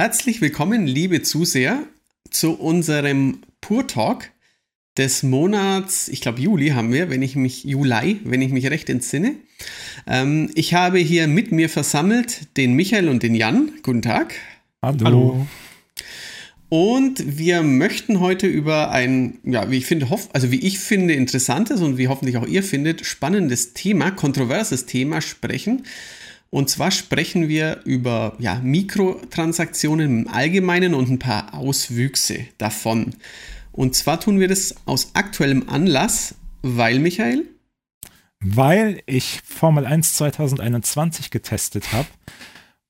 Herzlich willkommen, liebe Zuseher, zu unserem Pur Talk des Monats, ich glaube Juli haben wir, wenn ich mich, Juli, wenn ich mich recht entsinne. Ähm, ich habe hier mit mir versammelt den Michael und den Jan. Guten Tag. Hallo. Hallo. Und wir möchten heute über ein, ja, wie ich finde, hoff, also wie ich finde, interessantes und wie hoffentlich auch ihr findet, spannendes Thema, kontroverses Thema sprechen. Und zwar sprechen wir über ja, Mikrotransaktionen im Allgemeinen und ein paar Auswüchse davon. Und zwar tun wir das aus aktuellem Anlass, weil, Michael? Weil ich Formel 1 2021 getestet habe,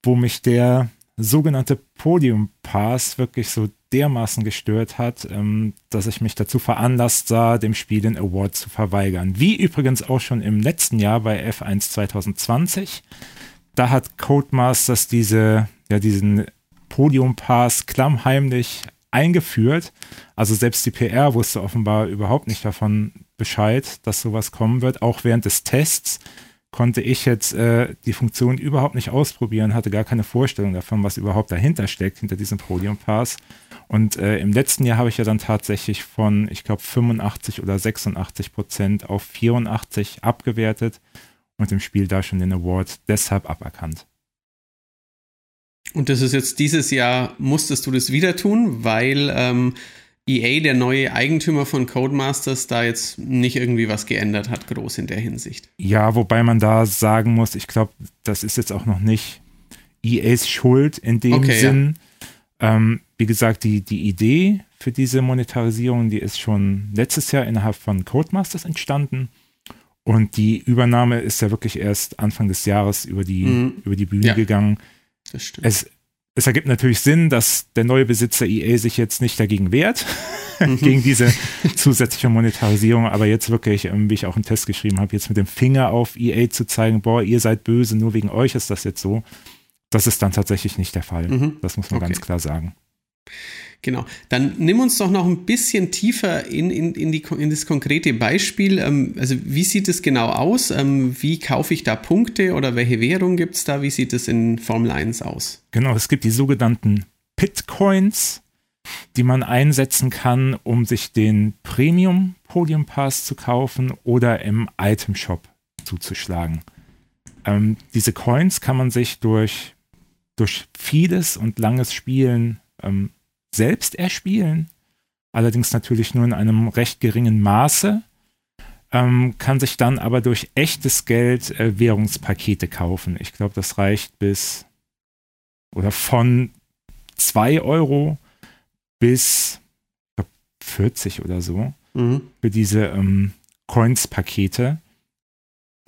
wo mich der sogenannte Podium Pass wirklich so dermaßen gestört hat, ähm, dass ich mich dazu veranlasst sah, dem Spiel den Award zu verweigern. Wie übrigens auch schon im letzten Jahr bei F1 2020. Da hat Codemasters diese, ja, diesen Podium Pass klammheimlich eingeführt. Also selbst die PR wusste offenbar überhaupt nicht davon Bescheid, dass sowas kommen wird. Auch während des Tests konnte ich jetzt äh, die Funktion überhaupt nicht ausprobieren, hatte gar keine Vorstellung davon, was überhaupt dahinter steckt, hinter diesem Podium Pass. Und äh, im letzten Jahr habe ich ja dann tatsächlich von, ich glaube, 85 oder 86 Prozent auf 84 abgewertet und im Spiel da schon den Award deshalb aberkannt. Und das ist jetzt dieses Jahr, musstest du das wieder tun, weil ähm, EA, der neue Eigentümer von Codemasters, da jetzt nicht irgendwie was geändert hat, groß in der Hinsicht. Ja, wobei man da sagen muss, ich glaube, das ist jetzt auch noch nicht EAs Schuld in dem okay, Sinn. Ja. Ähm, wie gesagt, die, die Idee für diese Monetarisierung, die ist schon letztes Jahr innerhalb von Codemasters entstanden. Und die Übernahme ist ja wirklich erst Anfang des Jahres über die, mhm. über die Bühne ja. gegangen. Das stimmt. Es, es ergibt natürlich Sinn, dass der neue Besitzer EA sich jetzt nicht dagegen wehrt, mhm. gegen diese zusätzliche Monetarisierung, aber jetzt wirklich, ähm, wie ich auch im Test geschrieben habe, jetzt mit dem Finger auf EA zu zeigen, boah, ihr seid böse, nur wegen euch ist das jetzt so, das ist dann tatsächlich nicht der Fall. Mhm. Das muss man okay. ganz klar sagen. Genau. Dann nimm uns doch noch ein bisschen tiefer in, in, in, die, in das konkrete Beispiel. Ähm, also wie sieht es genau aus? Ähm, wie kaufe ich da Punkte oder welche Währung gibt es da? Wie sieht es in Formel 1 aus? Genau, es gibt die sogenannten Pitcoins, die man einsetzen kann, um sich den Premium Podium Pass zu kaufen oder im Item Shop zuzuschlagen. Ähm, diese Coins kann man sich durch, durch vieles und langes Spielen ähm, selbst erspielen, allerdings natürlich nur in einem recht geringen Maße, ähm, kann sich dann aber durch echtes Geld äh, Währungspakete kaufen. Ich glaube, das reicht bis oder von 2 Euro bis glaub, 40 oder so mhm. für diese ähm, Coins-Pakete.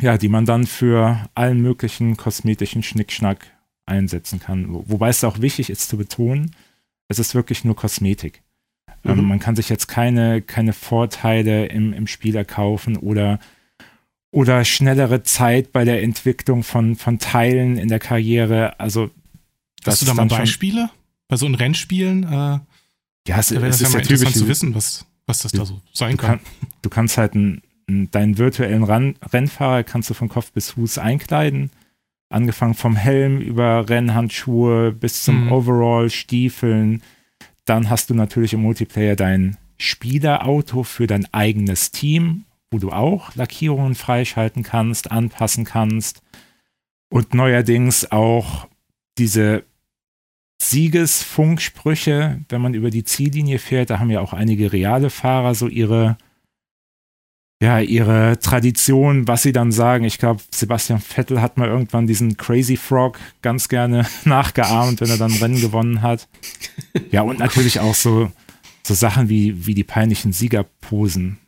Ja, die man dann für allen möglichen kosmetischen Schnickschnack einsetzen kann. Wobei es auch wichtig ist zu betonen, es ist wirklich nur Kosmetik. Ähm, mhm. Ähm, man kann sich jetzt keine, keine Vorteile im, im Spiel erkaufen oder, oder schnellere Zeit bei der Entwicklung von, von Teilen in der Karriere. Also, Hast du da mal Beispiele? Bei so Rennspielen? Äh, ja, es, es ist ja interessant zu wissen, was, was das du, da so sein kann. kann. Du kannst halt einen, deinen virtuellen Ran Rennfahrer kannst du von Kopf bis Fuß einkleiden Angefangen vom Helm über Rennhandschuhe bis zum mhm. Overall, Stiefeln. Dann hast du natürlich im Multiplayer dein Spielerauto für dein eigenes Team, wo du auch Lackierungen freischalten kannst, anpassen kannst. Und neuerdings auch diese Siegesfunksprüche, wenn man über die Ziellinie fährt. Da haben ja auch einige reale Fahrer so ihre ja, ihre Tradition, was sie dann sagen. Ich glaube, Sebastian Vettel hat mal irgendwann diesen Crazy Frog ganz gerne nachgeahmt, wenn er dann Rennen gewonnen hat. Ja, und natürlich auch so, so Sachen wie, wie die peinlichen Siegerposen,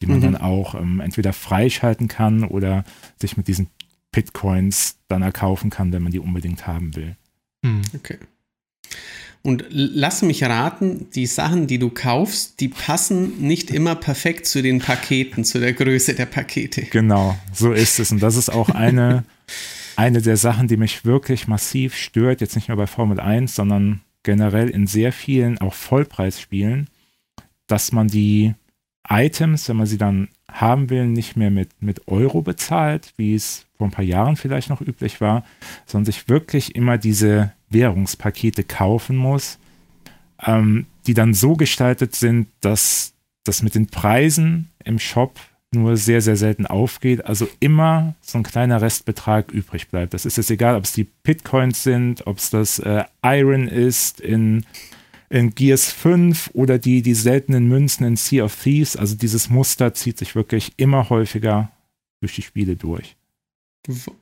die man mhm. dann auch ähm, entweder freischalten kann oder sich mit diesen Bitcoins dann erkaufen kann, wenn man die unbedingt haben will. Mhm. Okay. Und lass mich raten, die Sachen, die du kaufst, die passen nicht immer perfekt zu den Paketen, zu der Größe der Pakete. Genau, so ist es. Und das ist auch eine, eine der Sachen, die mich wirklich massiv stört, jetzt nicht nur bei Formel 1, sondern generell in sehr vielen, auch Vollpreisspielen, dass man die Items, wenn man sie dann haben will, nicht mehr mit, mit Euro bezahlt, wie es vor ein paar Jahren vielleicht noch üblich war, sondern sich wirklich immer diese Währungspakete kaufen muss, ähm, die dann so gestaltet sind, dass das mit den Preisen im Shop nur sehr, sehr selten aufgeht. Also immer so ein kleiner Restbetrag übrig bleibt. Das ist jetzt egal, ob es die Bitcoins sind, ob es das äh, Iron ist in, in Gears 5 oder die, die seltenen Münzen in Sea of Thieves. Also dieses Muster zieht sich wirklich immer häufiger durch die Spiele durch.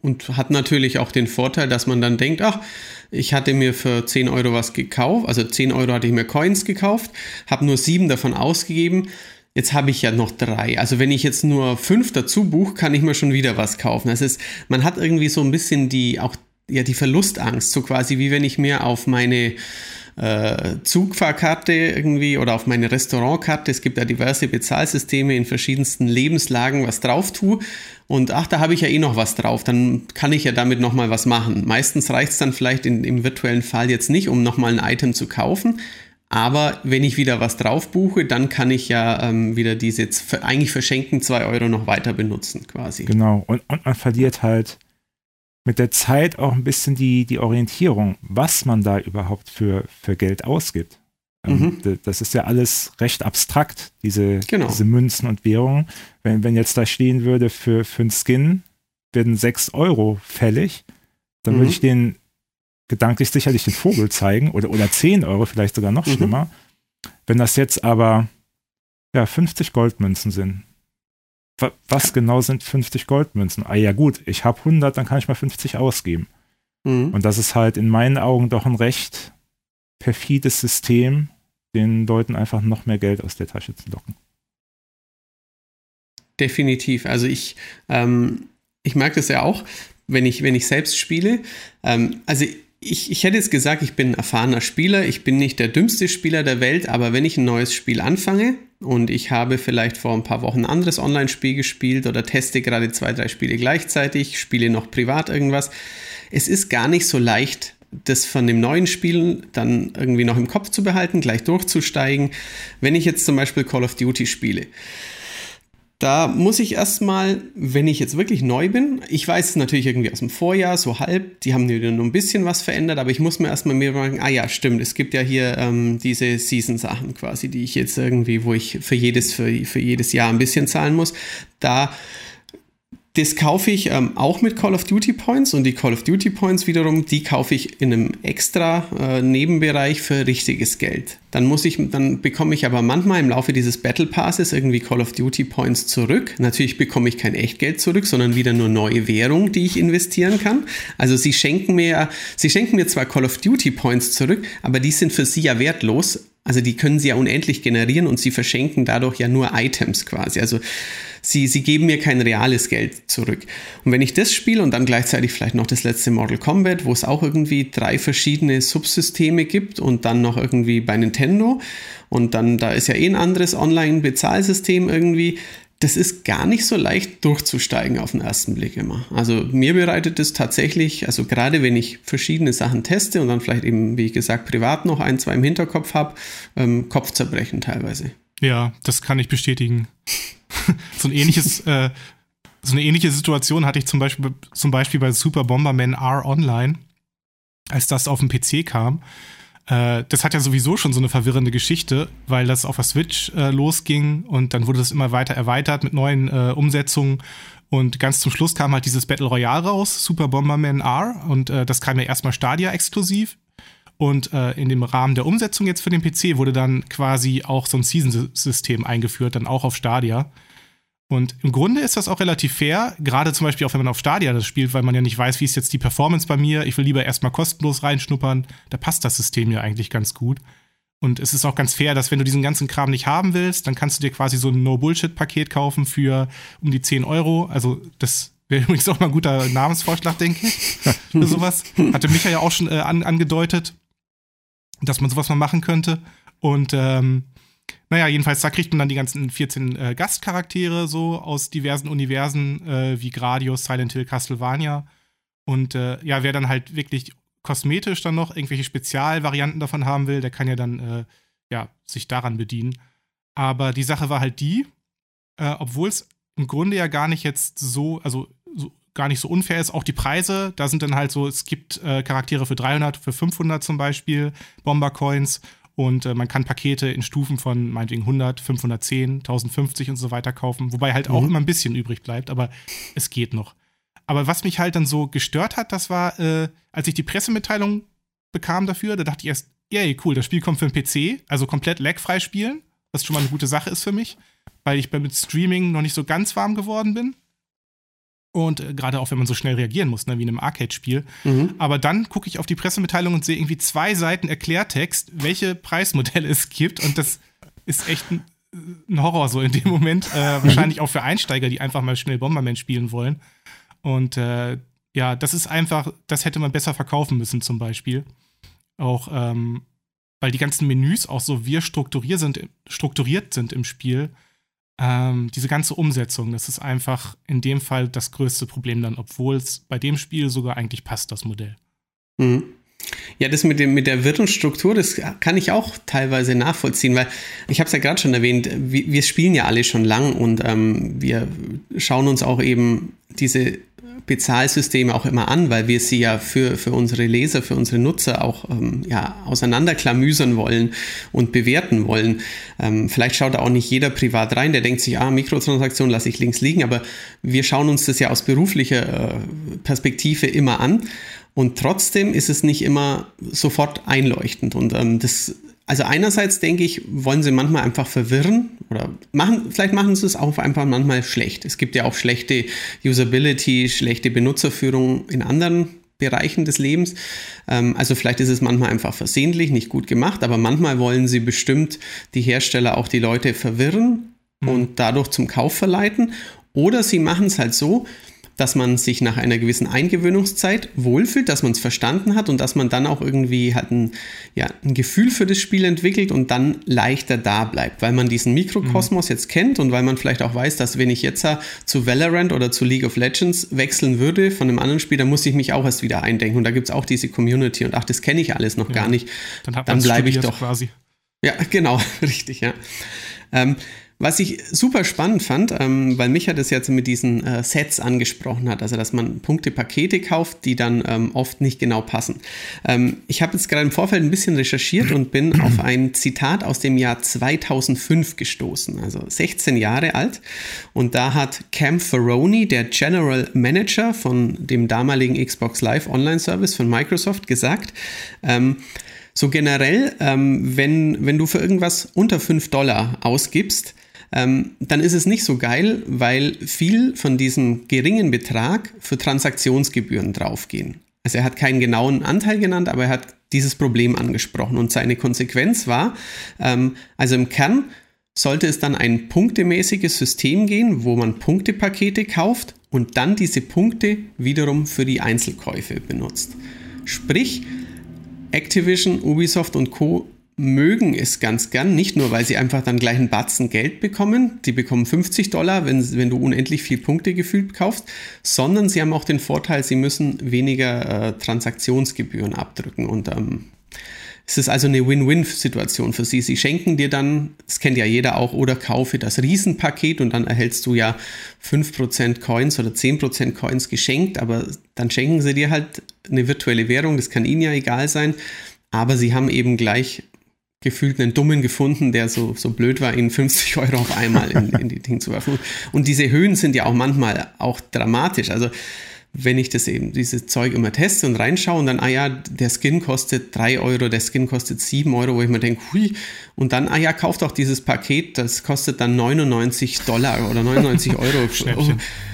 Und hat natürlich auch den Vorteil, dass man dann denkt, ach, ich hatte mir für 10 Euro was gekauft, also 10 Euro hatte ich mir Coins gekauft, habe nur 7 davon ausgegeben, jetzt habe ich ja noch drei. Also wenn ich jetzt nur fünf dazu buche, kann ich mir schon wieder was kaufen. Das ist, man hat irgendwie so ein bisschen die, auch ja, die Verlustangst, so quasi wie wenn ich mir auf meine äh, Zugfahrkarte irgendwie oder auf meine Restaurantkarte, es gibt ja diverse Bezahlsysteme in verschiedensten Lebenslagen, was drauf tue. Und ach, da habe ich ja eh noch was drauf, dann kann ich ja damit nochmal was machen. Meistens reicht es dann vielleicht in, im virtuellen Fall jetzt nicht, um nochmal ein Item zu kaufen. Aber wenn ich wieder was drauf buche, dann kann ich ja ähm, wieder diese jetzt eigentlich verschenkten zwei Euro noch weiter benutzen, quasi. Genau, und, und man verliert halt mit der Zeit auch ein bisschen die, die Orientierung, was man da überhaupt für, für Geld ausgibt. Ähm, mhm. Das ist ja alles recht abstrakt, diese, genau. diese Münzen und Währungen. Wenn, wenn jetzt da stehen würde, für, für einen Skin werden 6 Euro fällig, dann mhm. würde ich den gedanklich sicherlich den Vogel zeigen oder, oder 10 Euro, vielleicht sogar noch mhm. schlimmer. Wenn das jetzt aber ja, 50 Goldmünzen sind, was genau sind 50 Goldmünzen? Ah ja gut, ich habe 100, dann kann ich mal 50 ausgeben. Mhm. Und das ist halt in meinen Augen doch ein recht perfides System, den Leuten einfach noch mehr Geld aus der Tasche zu locken. Definitiv. Also ich, ähm, ich merke das ja auch, wenn ich, wenn ich selbst spiele. Ähm, also ich, ich hätte jetzt gesagt, ich bin ein erfahrener Spieler, ich bin nicht der dümmste Spieler der Welt, aber wenn ich ein neues Spiel anfange und ich habe vielleicht vor ein paar Wochen ein anderes Online-Spiel gespielt oder teste gerade zwei, drei Spiele gleichzeitig, spiele noch privat irgendwas, es ist gar nicht so leicht, das von dem neuen Spiel dann irgendwie noch im Kopf zu behalten, gleich durchzusteigen. Wenn ich jetzt zum Beispiel Call of Duty spiele, da muss ich erstmal, wenn ich jetzt wirklich neu bin, ich weiß es natürlich irgendwie aus dem Vorjahr, so halb, die haben nur ein bisschen was verändert, aber ich muss mir erstmal mir sagen, ah ja, stimmt, es gibt ja hier ähm, diese Season-Sachen quasi, die ich jetzt irgendwie, wo ich für jedes, für, für jedes Jahr ein bisschen zahlen muss. Da das kaufe ich ähm, auch mit Call of Duty Points und die Call of Duty Points wiederum, die kaufe ich in einem extra äh, Nebenbereich für richtiges Geld. Dann muss ich, dann bekomme ich aber manchmal im Laufe dieses Battle Passes irgendwie Call of Duty Points zurück. Natürlich bekomme ich kein Echtgeld zurück, sondern wieder nur neue Währung, die ich investieren kann. Also sie schenken mir, sie schenken mir zwar Call of Duty Points zurück, aber die sind für sie ja wertlos. Also die können sie ja unendlich generieren und sie verschenken dadurch ja nur Items quasi. Also sie, sie geben mir kein reales Geld zurück. Und wenn ich das spiele und dann gleichzeitig vielleicht noch das letzte Mortal Kombat, wo es auch irgendwie drei verschiedene Subsysteme gibt und dann noch irgendwie bei Nintendo und dann da ist ja eh ein anderes Online-Bezahlsystem irgendwie, das ist gar nicht so leicht durchzusteigen auf den ersten Blick immer. Also mir bereitet es tatsächlich, also gerade wenn ich verschiedene Sachen teste und dann vielleicht eben, wie gesagt, privat noch ein, zwei im Hinterkopf habe, ähm, Kopfzerbrechen teilweise. Ja, das kann ich bestätigen. so ein ähnliches, äh, so eine ähnliche Situation hatte ich zum Beispiel, zum Beispiel bei Super Bomberman R Online, als das auf dem PC kam. Äh, das hat ja sowieso schon so eine verwirrende Geschichte, weil das auf der Switch äh, losging und dann wurde das immer weiter erweitert mit neuen äh, Umsetzungen. Und ganz zum Schluss kam halt dieses Battle Royale raus, Super Bomberman R. Und äh, das kam ja erstmal Stadia exklusiv. Und äh, in dem Rahmen der Umsetzung jetzt für den PC wurde dann quasi auch so ein Season-System eingeführt, dann auch auf Stadia. Und im Grunde ist das auch relativ fair, gerade zum Beispiel auch wenn man auf Stadia das spielt, weil man ja nicht weiß, wie ist jetzt die Performance bei mir. Ich will lieber erstmal kostenlos reinschnuppern. Da passt das System ja eigentlich ganz gut. Und es ist auch ganz fair, dass wenn du diesen ganzen Kram nicht haben willst, dann kannst du dir quasi so ein No-Bullshit-Paket kaufen für um die 10 Euro. Also das wäre übrigens auch mal ein guter Namensvorschlag, denke ich, für sowas. Hatte Micha ja auch schon äh, an, angedeutet dass man sowas mal machen könnte. Und ähm, naja, jedenfalls, da kriegt man dann die ganzen 14 äh, Gastcharaktere so aus diversen Universen, äh, wie Gradius, Silent Hill, Castlevania. Und äh, ja, wer dann halt wirklich kosmetisch dann noch irgendwelche Spezialvarianten davon haben will, der kann ja dann äh, ja, sich daran bedienen. Aber die Sache war halt die, äh, obwohl es im Grunde ja gar nicht jetzt so, also so gar nicht so unfair ist. Auch die Preise, da sind dann halt so, es gibt äh, Charaktere für 300, für 500 zum Beispiel, Bomber-Coins. Und äh, man kann Pakete in Stufen von meinetwegen 100, 510, 1050 und so weiter kaufen. Wobei halt auch mhm. immer ein bisschen übrig bleibt, aber es geht noch. Aber was mich halt dann so gestört hat, das war, äh, als ich die Pressemitteilung bekam dafür, da dachte ich erst, yay, cool, das Spiel kommt für den PC, also komplett lagfrei spielen, was schon mal eine gute Sache ist für mich, weil ich mit Streaming noch nicht so ganz warm geworden bin. Und äh, gerade auch, wenn man so schnell reagieren muss, ne, wie in einem Arcade-Spiel. Mhm. Aber dann gucke ich auf die Pressemitteilung und sehe irgendwie zwei Seiten Erklärtext, welche Preismodelle es gibt. Und das ist echt ein, ein Horror so in dem Moment. Äh, wahrscheinlich auch für Einsteiger, die einfach mal schnell Bomberman spielen wollen. Und äh, ja, das ist einfach, das hätte man besser verkaufen müssen zum Beispiel. Auch ähm, weil die ganzen Menüs auch so wir strukturiert sind, strukturiert sind im Spiel. Ähm, diese ganze Umsetzung, das ist einfach in dem Fall das größte Problem dann, obwohl es bei dem Spiel sogar eigentlich passt, das Modell. Mhm. Ja, das mit, dem, mit der Wirtungsstruktur, das kann ich auch teilweise nachvollziehen, weil ich habe es ja gerade schon erwähnt, wir, wir, spielen ja alle schon lang und ähm, wir schauen uns auch eben diese Bezahlsysteme auch immer an, weil wir sie ja für, für unsere Leser, für unsere Nutzer auch ähm, ja, auseinanderklamüsern wollen und bewerten wollen. Ähm, vielleicht schaut da auch nicht jeder privat rein, der denkt sich, ah, Mikrotransaktion lasse ich links liegen, aber wir schauen uns das ja aus beruflicher äh, Perspektive immer an. Und trotzdem ist es nicht immer sofort einleuchtend. Und ähm, das also einerseits denke ich, wollen sie manchmal einfach verwirren oder machen, vielleicht machen sie es auch einfach manchmal schlecht. Es gibt ja auch schlechte Usability, schlechte Benutzerführung in anderen Bereichen des Lebens. Ähm, also vielleicht ist es manchmal einfach versehentlich, nicht gut gemacht, aber manchmal wollen sie bestimmt die Hersteller auch die Leute verwirren mhm. und dadurch zum Kauf verleiten. Oder sie machen es halt so, dass man sich nach einer gewissen Eingewöhnungszeit wohlfühlt, dass man es verstanden hat und dass man dann auch irgendwie halt ein, ja, ein Gefühl für das Spiel entwickelt und dann leichter da bleibt, weil man diesen Mikrokosmos mhm. jetzt kennt und weil man vielleicht auch weiß, dass wenn ich jetzt zu Valorant oder zu League of Legends wechseln würde von einem anderen Spiel, dann muss ich mich auch erst wieder eindenken und da gibt es auch diese Community und ach, das kenne ich alles noch ja. gar nicht. Dann, dann bleibe ich doch quasi. Ja, genau, richtig, ja. Ähm, was ich super spannend fand, ähm, weil Micha das jetzt mit diesen äh, Sets angesprochen hat, also dass man Punkte-Pakete kauft, die dann ähm, oft nicht genau passen. Ähm, ich habe jetzt gerade im Vorfeld ein bisschen recherchiert und bin auf ein Zitat aus dem Jahr 2005 gestoßen, also 16 Jahre alt. Und da hat Cam Ferroni, der General Manager von dem damaligen Xbox Live Online Service von Microsoft, gesagt, ähm, so generell, ähm, wenn, wenn du für irgendwas unter 5 Dollar ausgibst, ähm, dann ist es nicht so geil, weil viel von diesem geringen Betrag für Transaktionsgebühren draufgehen. Also er hat keinen genauen Anteil genannt, aber er hat dieses Problem angesprochen und seine Konsequenz war, ähm, also im Kern sollte es dann ein punktemäßiges System gehen, wo man Punktepakete kauft und dann diese Punkte wiederum für die Einzelkäufe benutzt. Sprich, Activision, Ubisoft und Co mögen es ganz gern, nicht nur, weil sie einfach dann gleich einen Batzen Geld bekommen, die bekommen 50 Dollar, wenn, wenn du unendlich viel Punkte gefühlt kaufst, sondern sie haben auch den Vorteil, sie müssen weniger äh, Transaktionsgebühren abdrücken und ähm, es ist also eine Win-Win-Situation für sie. Sie schenken dir dann, das kennt ja jeder auch, oder kaufe das Riesenpaket und dann erhältst du ja 5% Coins oder 10% Coins geschenkt, aber dann schenken sie dir halt eine virtuelle Währung, das kann ihnen ja egal sein, aber sie haben eben gleich gefühlt einen Dummen gefunden, der so, so blöd war, ihnen 50 Euro auf einmal in, in die Dinge zu werfen. Und diese Höhen sind ja auch manchmal auch dramatisch. Also wenn ich das eben, dieses Zeug immer teste und reinschaue und dann, ah ja, der Skin kostet 3 Euro, der Skin kostet 7 Euro, wo ich mir denke, hui, und dann, ah ja, kauft auch dieses Paket, das kostet dann 99 Dollar oder 99 Euro.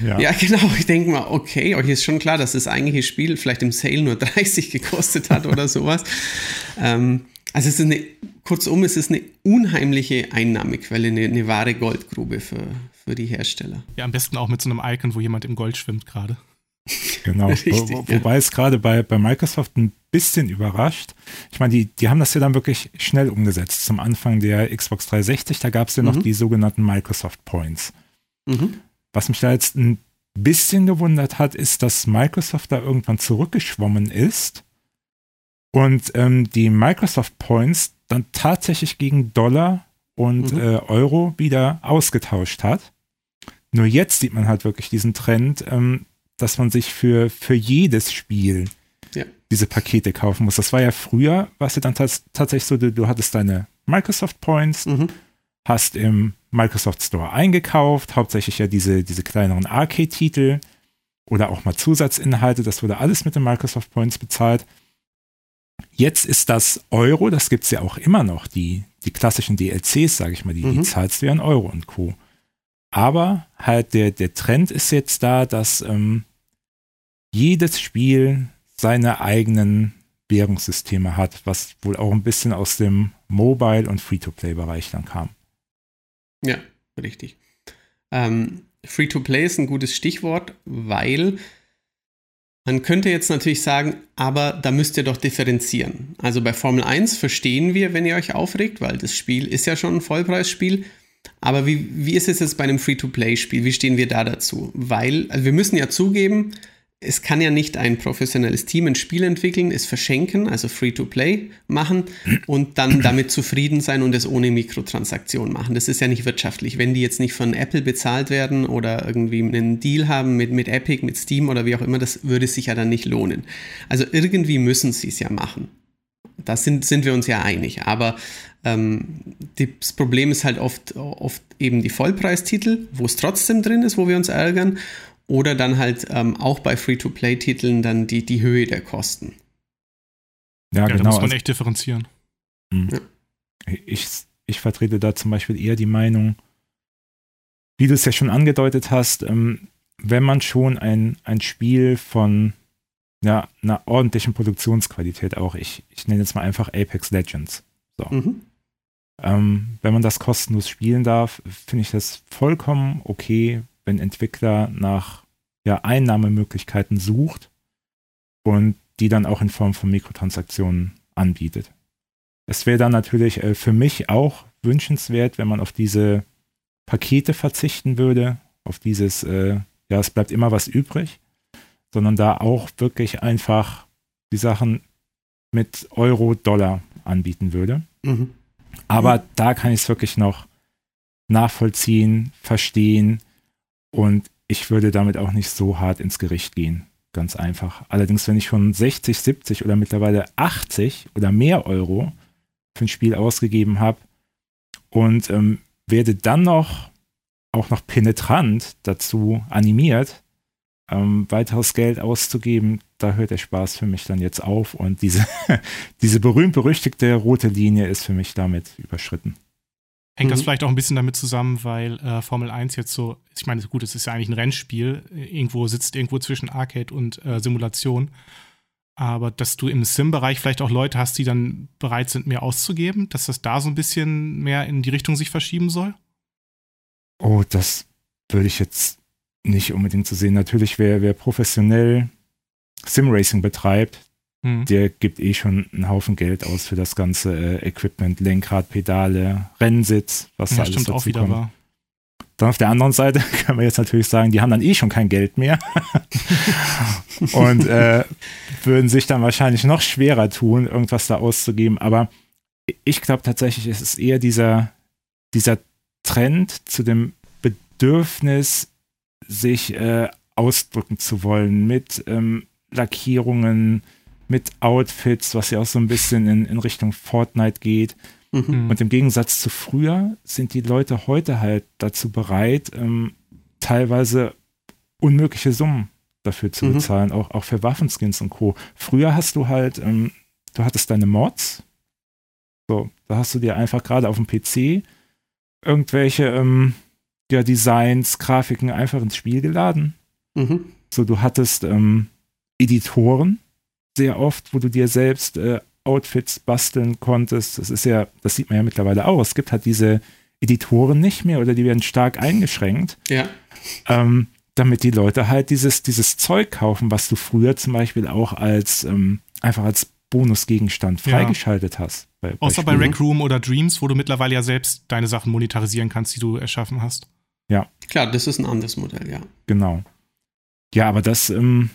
ja. ja. genau, ich denke mal, okay, euch ist schon klar, dass das eigentliche Spiel vielleicht im Sale nur 30 gekostet hat oder sowas. ähm, also es ist eine, kurzum, es ist eine unheimliche Einnahmequelle, eine, eine wahre Goldgrube für, für die Hersteller. Ja, am besten auch mit so einem Icon, wo jemand im Gold schwimmt gerade. Genau, Richtig, wo, wobei ja. es gerade bei, bei Microsoft ein bisschen überrascht. Ich meine, die, die haben das ja dann wirklich schnell umgesetzt. Zum Anfang der Xbox 360, da gab es ja noch mhm. die sogenannten Microsoft Points. Mhm. Was mich da jetzt ein bisschen gewundert hat, ist, dass Microsoft da irgendwann zurückgeschwommen ist und ähm, die Microsoft Points dann tatsächlich gegen Dollar und mhm. äh, Euro wieder ausgetauscht hat. Nur jetzt sieht man halt wirklich diesen Trend, ähm, dass man sich für, für jedes Spiel Ja. diese Pakete kaufen muss. Das war ja früher, was ja dann tats tatsächlich so, du, du hattest deine Microsoft Points, Mhm. hast im Microsoft Store eingekauft, hauptsächlich ja diese, diese kleineren Arcade-Titel oder auch mal Zusatzinhalte, das wurde alles mit den Microsoft Points bezahlt. Jetzt ist das Euro, das gibt es ja auch immer noch, die, die klassischen DLCs, sage ich mal, die, die Mhm. zahlst du ja in Euro und Co. Aber halt der, der Trend ist jetzt da, dass ähm, jedes Spiel seine eigenen Währungssysteme hat, was wohl auch ein bisschen aus dem Mobile- und Free-to-Play-Bereich dann kam. Ja, richtig. Ähm, Free-to-Play ist ein gutes Stichwort, weil man könnte jetzt natürlich sagen, aber da müsst ihr doch differenzieren. Also bei Formel 1 verstehen wir, wenn ihr euch aufregt, weil das Spiel ist ja schon ein Vollpreisspiel. Aber wie, wie ist es jetzt bei einem Free-to-Play-Spiel? Wie stehen wir da dazu? Weil, also wir müssen ja zugeben, es kann ja nicht ein professionelles Team ein Spiel entwickeln, es verschenken, also Free-to-Play machen und dann damit zufrieden sein und es ohne Mikrotransaktion machen. Das ist ja nicht wirtschaftlich. Wenn die jetzt nicht von Apple bezahlt werden oder irgendwie einen Deal haben mit, mit Epic, mit Steam oder wie auch immer, das würde sich ja dann nicht lohnen. Also irgendwie müssen sie es ja machen. Da sind, sind wir uns ja einig. Aber ähm, das Problem ist halt oft, oft eben die Vollpreistitel, wo es trotzdem drin ist, wo wir uns ärgern. Oder dann halt ähm, auch bei Free-to-Play-Titeln dann die, die Höhe der Kosten. Ja, Ja, da genau. muss man also- echt differenzieren. Mhm. Ja. Ich, ich vertrete da zum Beispiel eher die Meinung, wie du es ja schon angedeutet hast, ähm, wenn man schon ein, ein Spiel von ja, einer ordentlichen Produktionsqualität auch, ich, ich nenne jetzt mal einfach Apex Legends, Mhm. ähm, wenn man das kostenlos spielen darf, finde ich das vollkommen okay, wenn Entwickler nach ja, Einnahmemöglichkeiten sucht und die dann auch in Form von Mikrotransaktionen anbietet. Es wäre dann natürlich äh, für mich auch wünschenswert, wenn man auf diese Pakete verzichten würde, auf dieses, äh, ja, es bleibt immer was übrig, sondern da auch wirklich einfach die Sachen mit Euro, Dollar anbieten würde. Mhm. Aber da kann ich es wirklich noch nachvollziehen, verstehen und ich würde damit auch nicht so hart ins Gericht gehen. Ganz einfach. Allerdings, wenn ich schon 60, 70 oder mittlerweile 80 oder mehr Euro für ein Spiel ausgegeben habe und ähm, werde dann noch auch noch penetrant dazu animiert, ähm, weiteres Geld auszugeben, da hört der Spaß für mich dann jetzt auf und diese, diese berühmt-berüchtigte rote Linie ist für mich damit überschritten. Hängt das Mhm. vielleicht auch ein bisschen damit zusammen, weil äh, Formel 1 jetzt so, ich meine, gut, es ist ja eigentlich ein Rennspiel, irgendwo sitzt irgendwo zwischen Arcade und äh, Simulation. Aber dass du im Sim-Bereich vielleicht auch Leute hast, die dann bereit sind, mehr auszugeben, dass das da so ein bisschen mehr in die Richtung sich verschieben soll? Oh, das würde ich jetzt nicht unbedingt so sehen. Natürlich, wer, wer professionell Simracing betreibt, Hm. der gibt eh schon einen Haufen Geld aus für das ganze äh, Equipment, Lenkrad, Pedale, Rennsitz, was da Ja, alles stimmt dazu auch wieder kommt. wahr. Dann auf der anderen Seite kann man jetzt natürlich sagen, die haben dann eh schon kein Geld mehr und äh, würden sich dann wahrscheinlich noch schwerer tun, irgendwas da auszugeben. Aber ich glaube tatsächlich, es ist eher dieser, dieser Trend zu dem Bedürfnis, sich äh, ausdrücken zu wollen mit ähm, Lackierungen, mit Outfits, was ja auch so ein bisschen in, in Richtung Fortnite geht. Mhm. Hm. Und im Gegensatz zu früher sind die Leute heute halt dazu bereit, ähm, teilweise unmögliche Summen dafür zu Mhm. bezahlen, auch, auch für Waffenskins und Co. Früher hast du halt, ähm, du hattest deine Mods, so, da hast du dir einfach gerade auf dem PC irgendwelche ähm, ja, Designs, Grafiken einfach ins Spiel geladen. Mhm. So, du hattest ähm, Editoren sehr oft, wo du dir selbst äh, Outfits basteln konntest. Das ist ja, das sieht man ja mittlerweile auch. Es gibt halt diese Editoren nicht mehr oder die werden stark eingeschränkt, Ja. ähm, damit die Leute halt dieses, dieses Zeug kaufen, was du früher zum Beispiel auch als ähm, einfach als Bonusgegenstand Ja. freigeschaltet hast. Bei, Außer bei Spielen. Rec Room oder Dreams, wo du mittlerweile ja selbst deine Sachen monetarisieren kannst, die du erschaffen hast. Klar, das ist ein anderes Modell, ja. Genau. Ja, aber das, ähm,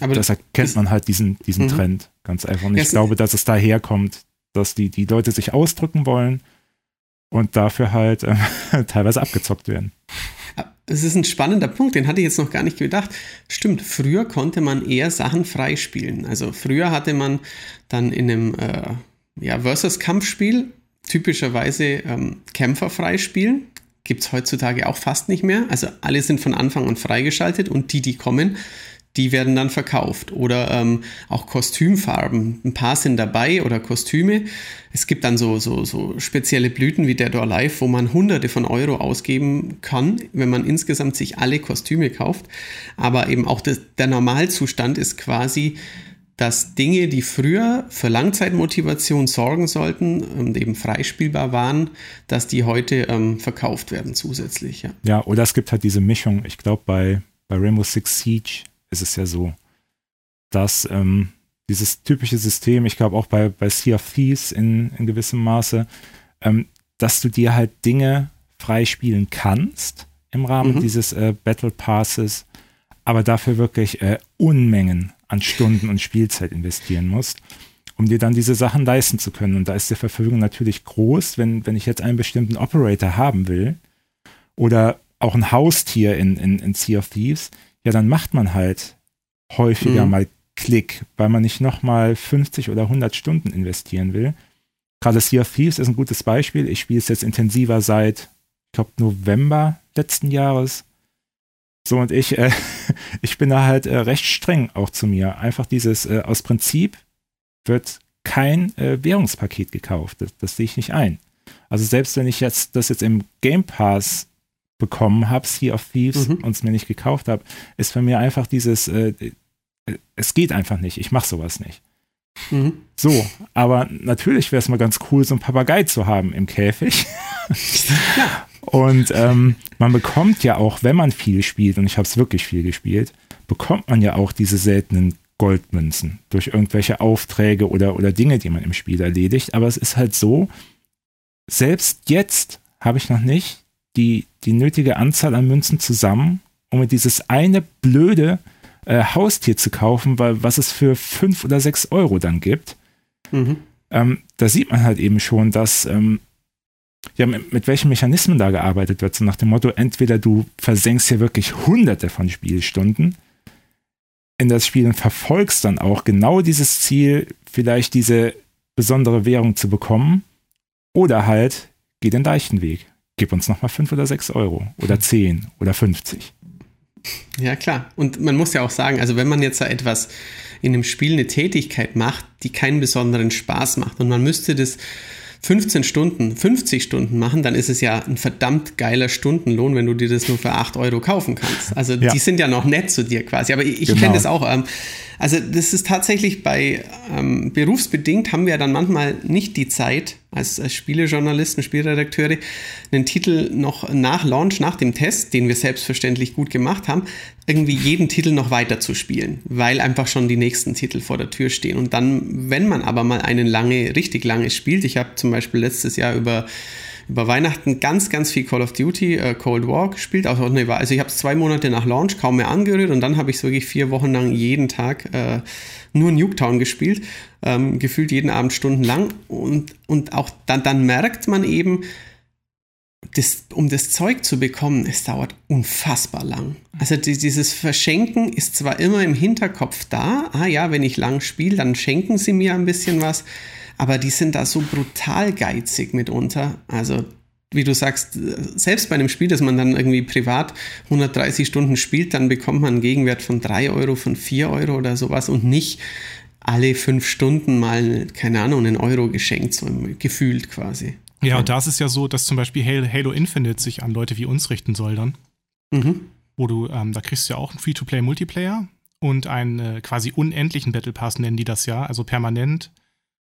Aber das erkennt man halt diesen, diesen Mhm. Trend ganz einfach. Und ich es- glaube, dass es daher kommt, dass die, die Leute sich ausdrücken wollen und dafür halt äh, teilweise abgezockt werden. es ist ein spannender Punkt, den hatte ich jetzt noch gar nicht gedacht. Stimmt, früher konnte man eher Sachen freispielen. Also früher hatte man dann in einem äh, ja, Versus-Kampfspiel typischerweise ähm, Kämpfer freispielen. Gibt es heutzutage auch fast nicht mehr. Also alle sind von Anfang an freigeschaltet und die, die kommen, die werden dann verkauft. Oder ähm, auch Kostümfarben. Ein paar sind dabei oder Kostüme. Es gibt dann so, so, so spezielle Blüten wie Dead or Alive, wo man hunderte von Euro ausgeben kann, wenn man insgesamt sich alle Kostüme kauft. Aber eben auch das, der Normalzustand ist quasi, dass Dinge, die früher für Langzeitmotivation sorgen sollten und eben freispielbar waren, dass die heute ähm, verkauft werden zusätzlich. Ja. ja, oder es gibt halt diese Mischung. Ich glaube, bei, bei Rainbow Six Siege ist es ja so, dass ähm, dieses typische System, ich glaube auch bei, bei Sea of Thieves in, in gewissem Maße, ähm, dass du dir halt Dinge freispielen kannst im Rahmen mhm. dieses äh, Battle Passes, aber dafür wirklich äh, Unmengen an Stunden und Spielzeit investieren musst, um dir dann diese Sachen leisten zu können. Und da ist die Verfügung natürlich groß, wenn, wenn ich jetzt einen bestimmten Operator haben will oder auch ein Haustier in, in, in Sea of Thieves, ja, dann macht man halt häufiger mhm. mal Klick, weil man nicht nochmal 50 oder 100 Stunden investieren will. Gerade Sea of Thieves ist ein gutes Beispiel. Ich spiele es jetzt intensiver seit, ich glaube, November letzten Jahres. So und ich, äh, ich bin da halt äh, recht streng auch zu mir. Einfach dieses, äh, aus Prinzip wird kein äh, Währungspaket gekauft. Das, das sehe ich nicht ein. Also selbst wenn ich jetzt das jetzt im Game Pass bekommen habe, Sea of Thieves, mhm. und es mir nicht gekauft habe, ist für mir einfach dieses, äh, es geht einfach nicht, ich mache sowas nicht. Mhm. So, aber natürlich wäre es mal ganz cool, so ein Papagei zu haben im Käfig. ja. Und ähm, man bekommt ja auch, wenn man viel spielt, und ich habe es wirklich viel gespielt, bekommt man ja auch diese seltenen Goldmünzen durch irgendwelche Aufträge oder, oder Dinge, die man im Spiel erledigt. Aber es ist halt so, selbst jetzt habe ich noch nicht die, die nötige Anzahl an Münzen zusammen, um mir dieses eine blöde äh, Haustier zu kaufen, weil was es für fünf oder sechs Euro dann gibt. Mhm. Ähm, da sieht man halt eben schon, dass ähm, ja, mit, mit, welchen Mechanismen da gearbeitet wird. So nach dem Motto, entweder du versenkst hier wirklich hunderte von Spielstunden in das Spiel und verfolgst dann auch genau dieses Ziel, vielleicht diese besondere Währung zu bekommen, oder halt geh den leichten Weg. Gib uns nochmal fünf oder sechs Euro oder zehn oder 50. Ja, klar. Und man muss ja auch sagen, also wenn man jetzt etwas in einem Spiel eine Tätigkeit macht, die keinen besonderen Spaß macht und man müsste das 15 Stunden, 50 Stunden machen, dann ist es ja ein verdammt geiler Stundenlohn, wenn du dir das nur für 8 Euro kaufen kannst. Also ja. die sind ja noch nett zu dir quasi. Aber ich, genau. kenne das auch. Ähm, also das ist tatsächlich bei ähm, berufsbedingt haben wir dann manchmal nicht die Zeit, als, als Spielejournalisten, Spielredakteure, einen Titel noch nach Launch, nach dem Test, den wir selbstverständlich gut gemacht haben, irgendwie jeden Titel noch weiter zu spielen, weil einfach schon die nächsten Titel vor der Tür stehen. Und dann, wenn man aber mal einen lange, richtig lange spielt, ich habe zum Beispiel letztes Jahr über über Weihnachten ganz, ganz viel Call of Duty äh, Cold War gespielt. Also, nee, also ich habe es zwei Monate nach Launch kaum mehr angerührt und dann habe ich es wirklich vier Wochen lang jeden Tag äh, nur Nuketown gespielt, ähm, gefühlt jeden Abend stundenlang. Und, und auch dann, dann merkt man eben, das, um das Zeug zu bekommen, es dauert unfassbar lang. Also die, dieses Verschenken ist zwar immer im Hinterkopf da, ah ja, wenn ich lang spiele, dann schenken sie mir ein bisschen was, aber die sind da so brutal geizig mitunter. Also, wie du sagst, selbst bei einem Spiel, das man dann irgendwie privat 130 Stunden spielt, dann bekommt man einen Gegenwert von 3 Euro, von 4 Euro oder sowas und nicht alle fünf Stunden mal, keine Ahnung, einen Euro geschenkt, so gefühlt quasi. Ja, und da ist es ja so, dass zum Beispiel Halo Infinite sich an Leute wie uns richten soll dann. Mhm. Wo du, ähm, da kriegst du ja auch einen Free-to-Play-Multiplayer und einen äh, quasi unendlichen Battle Pass nennen die das ja, also permanent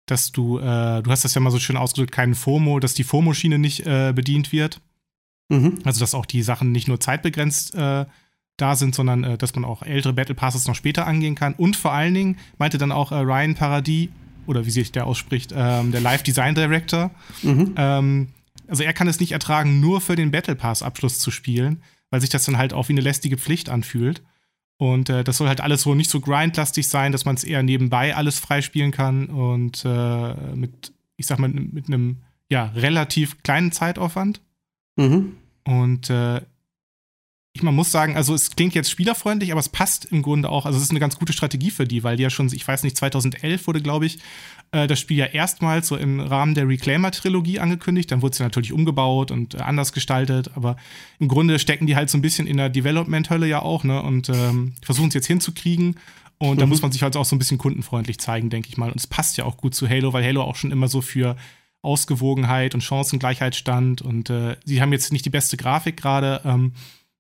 dass du, äh, du hast das ja mal so schön ausgedrückt, keinen FOMO, dass die FOMO-Schiene nicht äh, bedient wird. Mhm. Also, dass auch die Sachen nicht nur zeitbegrenzt äh, da sind, sondern äh, dass man auch ältere Battle Passes noch später angehen kann. Und vor allen Dingen meinte dann auch äh, Ryan Paradis, oder wie sich der ausspricht, ähm, der Live Design Director, mhm. ähm, also er kann es nicht ertragen, nur für den Battle Pass Abschluss zu spielen, weil sich das dann halt auch wie eine lästige Pflicht anfühlt. Und äh, das soll halt alles so nicht so grindlastig sein, dass man es eher nebenbei alles freispielen kann und äh, mit, ich sag mal, mit einem ja, relativ kleinen Zeitaufwand. Mhm. Und äh, man muss sagen, also es klingt jetzt spielerfreundlich, aber es passt im Grunde auch. Also es ist eine ganz gute Strategie für die, weil die ja schon, ich weiß nicht, 2011 wurde, glaube ich, äh, das Spiel ja erstmals so im Rahmen der Reclaimer-Trilogie angekündigt. Dann wurde es ja natürlich umgebaut und äh, anders gestaltet, aber im Grunde stecken die halt so ein bisschen in der Development-Hölle ja auch, ne? Und ähm, versuchen es jetzt hinzukriegen. Und mhm. da muss man sich halt auch so ein bisschen kundenfreundlich zeigen, denke ich mal. Und es passt ja auch gut zu Halo, weil Halo auch schon immer so für Ausgewogenheit und Chancengleichheit stand. Und äh, sie haben jetzt nicht die beste Grafik gerade. Ähm,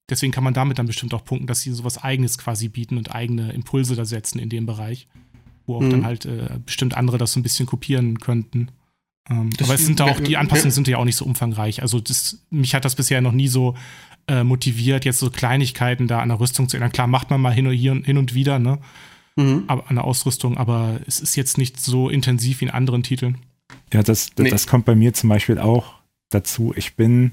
deswegen kann man damit dann bestimmt auch punkten, dass sie sowas Eigenes quasi bieten und eigene Impulse da setzen in dem Bereich wo auch mhm. dann halt äh, bestimmt andere das so ein bisschen kopieren könnten. Ähm, aber es sind da auch, die Anpassungen sind ja auch nicht so umfangreich. Also das, mich hat das bisher noch nie so äh, motiviert, jetzt so Kleinigkeiten da an der Rüstung zu ändern. Klar, macht man mal hin und, hier, hin und wieder, ne? Mhm. Aber, an der Ausrüstung, aber es ist jetzt nicht so intensiv wie in anderen Titeln. Ja, das, nee. das kommt bei mir zum Beispiel auch dazu. Ich bin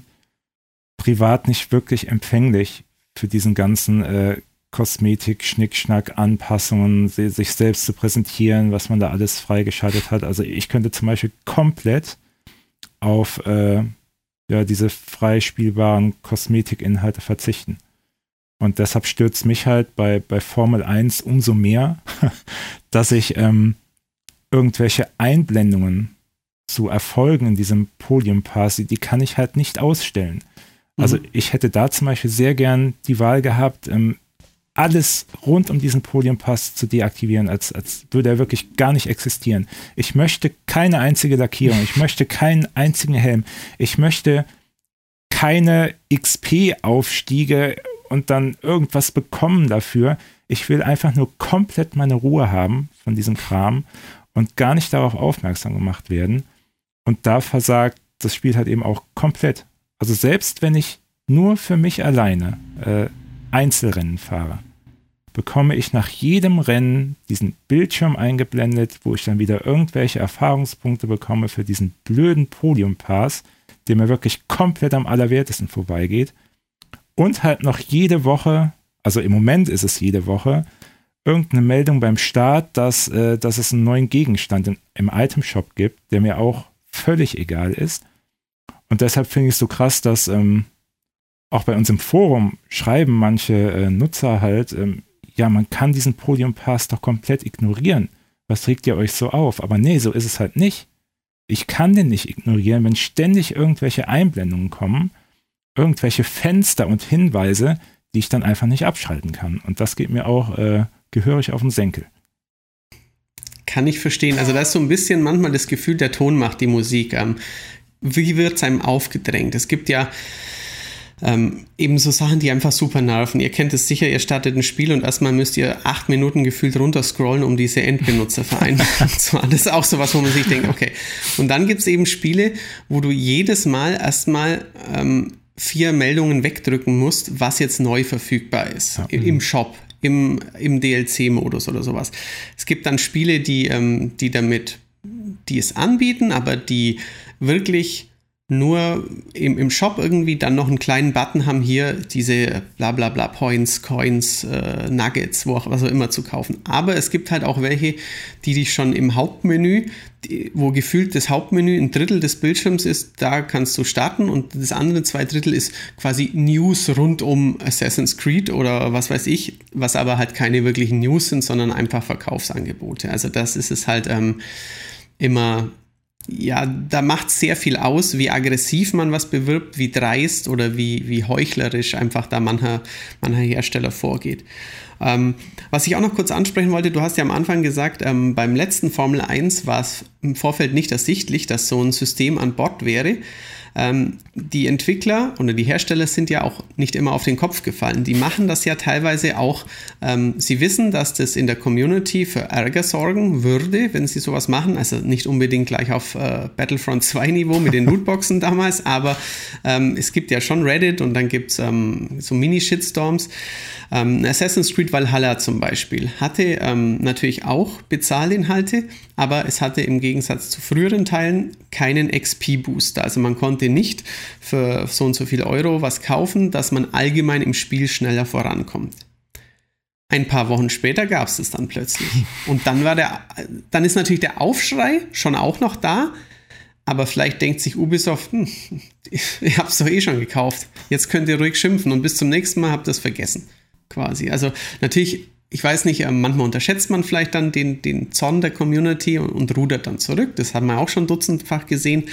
privat nicht wirklich empfänglich für diesen ganzen äh, Kosmetik, Schnickschnack, Anpassungen, sich selbst zu präsentieren, was man da alles freigeschaltet hat. Also ich könnte zum Beispiel komplett auf äh, ja, diese freispielbaren Kosmetikinhalte verzichten. Und deshalb stürzt mich halt bei, bei Formel 1 umso mehr, dass ich ähm, irgendwelche Einblendungen zu Erfolgen in diesem Podium Pass, die kann ich halt nicht ausstellen. Also mhm. ich hätte da zum Beispiel sehr gern die Wahl gehabt, ähm, alles rund um diesen Podiumpass zu deaktivieren, als, als würde er wirklich gar nicht existieren. Ich möchte keine einzige Lackierung, ich möchte keinen einzigen Helm, ich möchte keine XP-Aufstiege und dann irgendwas bekommen dafür. Ich will einfach nur komplett meine Ruhe haben von diesem Kram und gar nicht darauf aufmerksam gemacht werden. Und da versagt das Spiel halt eben auch komplett. Also selbst wenn ich nur für mich alleine äh, Einzelrennen fahre, bekomme ich nach jedem Rennen diesen Bildschirm eingeblendet, wo ich dann wieder irgendwelche Erfahrungspunkte bekomme für diesen blöden Podium-Pass, der mir wirklich komplett am allerwertesten vorbeigeht. Und halt noch jede Woche, also im Moment ist es jede Woche, irgendeine Meldung beim Start, dass, äh, dass es einen neuen Gegenstand in, im Item-Shop gibt, der mir auch völlig egal ist. Und deshalb finde ich es so krass, dass ähm, auch bei uns im Forum schreiben manche äh, Nutzer halt, ähm, ja, man kann diesen Podium Pass doch komplett ignorieren. Was regt ihr euch so auf? Aber nee, so ist es halt nicht. Ich kann den nicht ignorieren, wenn ständig irgendwelche Einblendungen kommen, irgendwelche Fenster und Hinweise, die ich dann einfach nicht abschalten kann. Und das geht mir auch äh, gehörig auf den Senkel. Kann ich verstehen. Also da ist so ein bisschen manchmal das Gefühl, der Ton macht die Musik. Ähm, wie wird es einem aufgedrängt? Es gibt ja ähm, eben so Sachen, die einfach super nerven. Ihr kennt es sicher, ihr startet ein Spiel und erstmal müsst ihr acht Minuten gefühlt runterscrollen, um diese Endbenutzer vereinbaren zu Das ist auch so was, wo man sich denkt, okay. Und dann gibt es eben Spiele, wo du jedes Mal erstmal ähm, vier Meldungen wegdrücken musst, was jetzt neu verfügbar ist ja. im Shop, im, im DLC-Modus oder sowas. Es gibt dann Spiele, die, ähm, die damit, die es anbieten, aber die wirklich nur im, im Shop irgendwie dann noch einen kleinen Button haben, hier diese bla bla bla Points, Coins, äh, Nuggets, wo auch, was auch immer zu kaufen. Aber es gibt halt auch welche, die dich schon im Hauptmenü, die, wo gefühlt das Hauptmenü ein Drittel des Bildschirms ist, da kannst du starten und das andere zwei Drittel ist quasi News rund um Assassin's Creed oder was weiß ich, was aber halt keine wirklichen News sind, sondern einfach Verkaufsangebote. Also das ist es halt ähm, immer ja, da macht sehr viel aus, wie aggressiv man was bewirbt, wie dreist oder wie, wie heuchlerisch einfach da mancher, mancher Hersteller vorgeht. Ähm, was ich auch noch kurz ansprechen wollte, du hast ja am Anfang gesagt, ähm, beim letzten Formel 1 war es im Vorfeld nicht ersichtlich, dass so ein System an Bord wäre. Ähm, die Entwickler oder die Hersteller sind ja auch nicht immer auf den Kopf gefallen. Die machen das ja teilweise auch. Ähm, sie wissen, dass das in der Community für Ärger sorgen würde, wenn sie sowas machen. Also nicht unbedingt gleich auf äh, Battlefront 2 Niveau mit den Lootboxen damals, aber ähm, es gibt ja schon Reddit und dann gibt es ähm, so Mini-Shitstorms. Ähm, Assassin's Creed Valhalla zum Beispiel hatte ähm, natürlich auch Bezahlinhalte, aber es hatte im Gegensatz zu früheren Teilen keinen XP-Booster. Also man konnte nicht für so und so viel Euro was kaufen, dass man allgemein im Spiel schneller vorankommt. Ein paar Wochen später gab es das dann plötzlich. Und dann war der, dann ist natürlich der Aufschrei schon auch noch da, aber vielleicht denkt sich Ubisoft, hm, ihr habt es doch eh schon gekauft. Jetzt könnt ihr ruhig schimpfen und bis zum nächsten Mal habt ihr es vergessen. Quasi. Also natürlich, ich weiß nicht, ähm, manchmal unterschätzt man vielleicht dann den, den Zorn der Community und, und rudert dann zurück. Das haben wir auch schon dutzendfach gesehen.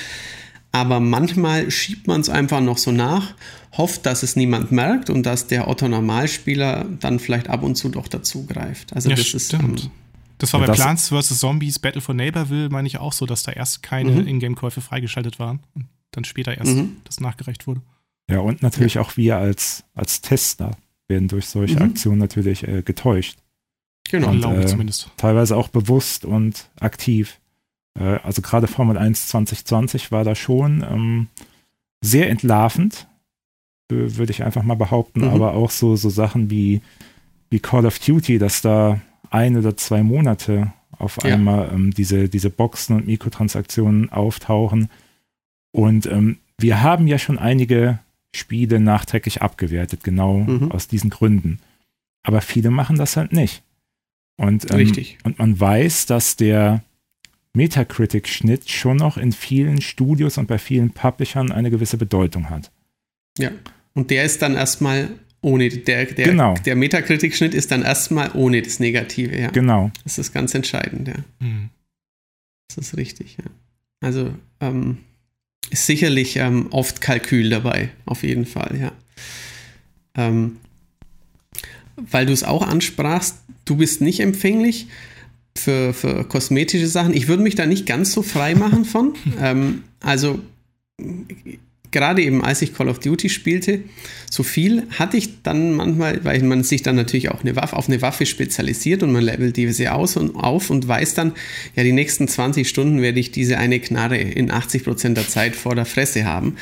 Aber manchmal schiebt man es einfach noch so nach, hofft, dass es niemand merkt und dass der Otto Normalspieler dann vielleicht ab und zu doch dazugreift. Also ja, das stimmt. ist. Ähm, das war Ja, bei das- Plants vs. Zombies Battle for Neighborville, meine ich auch so, dass da erst keine Mhm. Ingame-Käufe freigeschaltet waren und dann später erst Mhm. das nachgereicht wurde. Ja, und natürlich auch wir als, als Tester werden durch solche Mhm. Aktionen natürlich äh, getäuscht. genau. Und, Glaube ich äh, zumindest. Teilweise auch bewusst und aktiv. Äh, also gerade Formel 1 2020 war da schon ähm, sehr entlarvend, würde ich einfach mal behaupten, Mhm. aber auch so, so Sachen wie, wie Call of Duty, dass da ein oder zwei Monate auf Ja. einmal ähm, diese, diese Boxen und Mikrotransaktionen auftauchen. Und ähm, wir haben ja schon einige Spiele nachträglich abgewertet, genau Mhm. aus diesen Gründen. Aber viele machen das halt nicht. Und, ähm, Richtig. und man weiß, dass der Metacritic-Schnitt schon noch in vielen Studios und bei vielen Publishern eine gewisse Bedeutung hat. Ja. Und der ist dann erstmal ohne, der, der, Genau. der Metakritik-Schnitt ist dann erstmal ohne das Negative, ja. Genau. Das ist ganz entscheidend, ja. Mhm. Das ist richtig, ja. Also ähm, ist sicherlich ähm, oft Kalkül dabei, auf jeden Fall, ja. Ähm, weil du es auch ansprachst, du bist nicht empfänglich für, für kosmetische Sachen. Ich würde mich da nicht ganz so frei machen von. ähm, also gerade eben als ich Call of Duty spielte, so viel hatte ich dann manchmal, weil man sich dann natürlich auch eine Waffe, auf eine Waffe spezialisiert und man levelt diese aus und auf und weiß dann, ja, die nächsten 20 Stunden werde ich diese eine Knarre in 80% der Zeit vor der Fresse haben.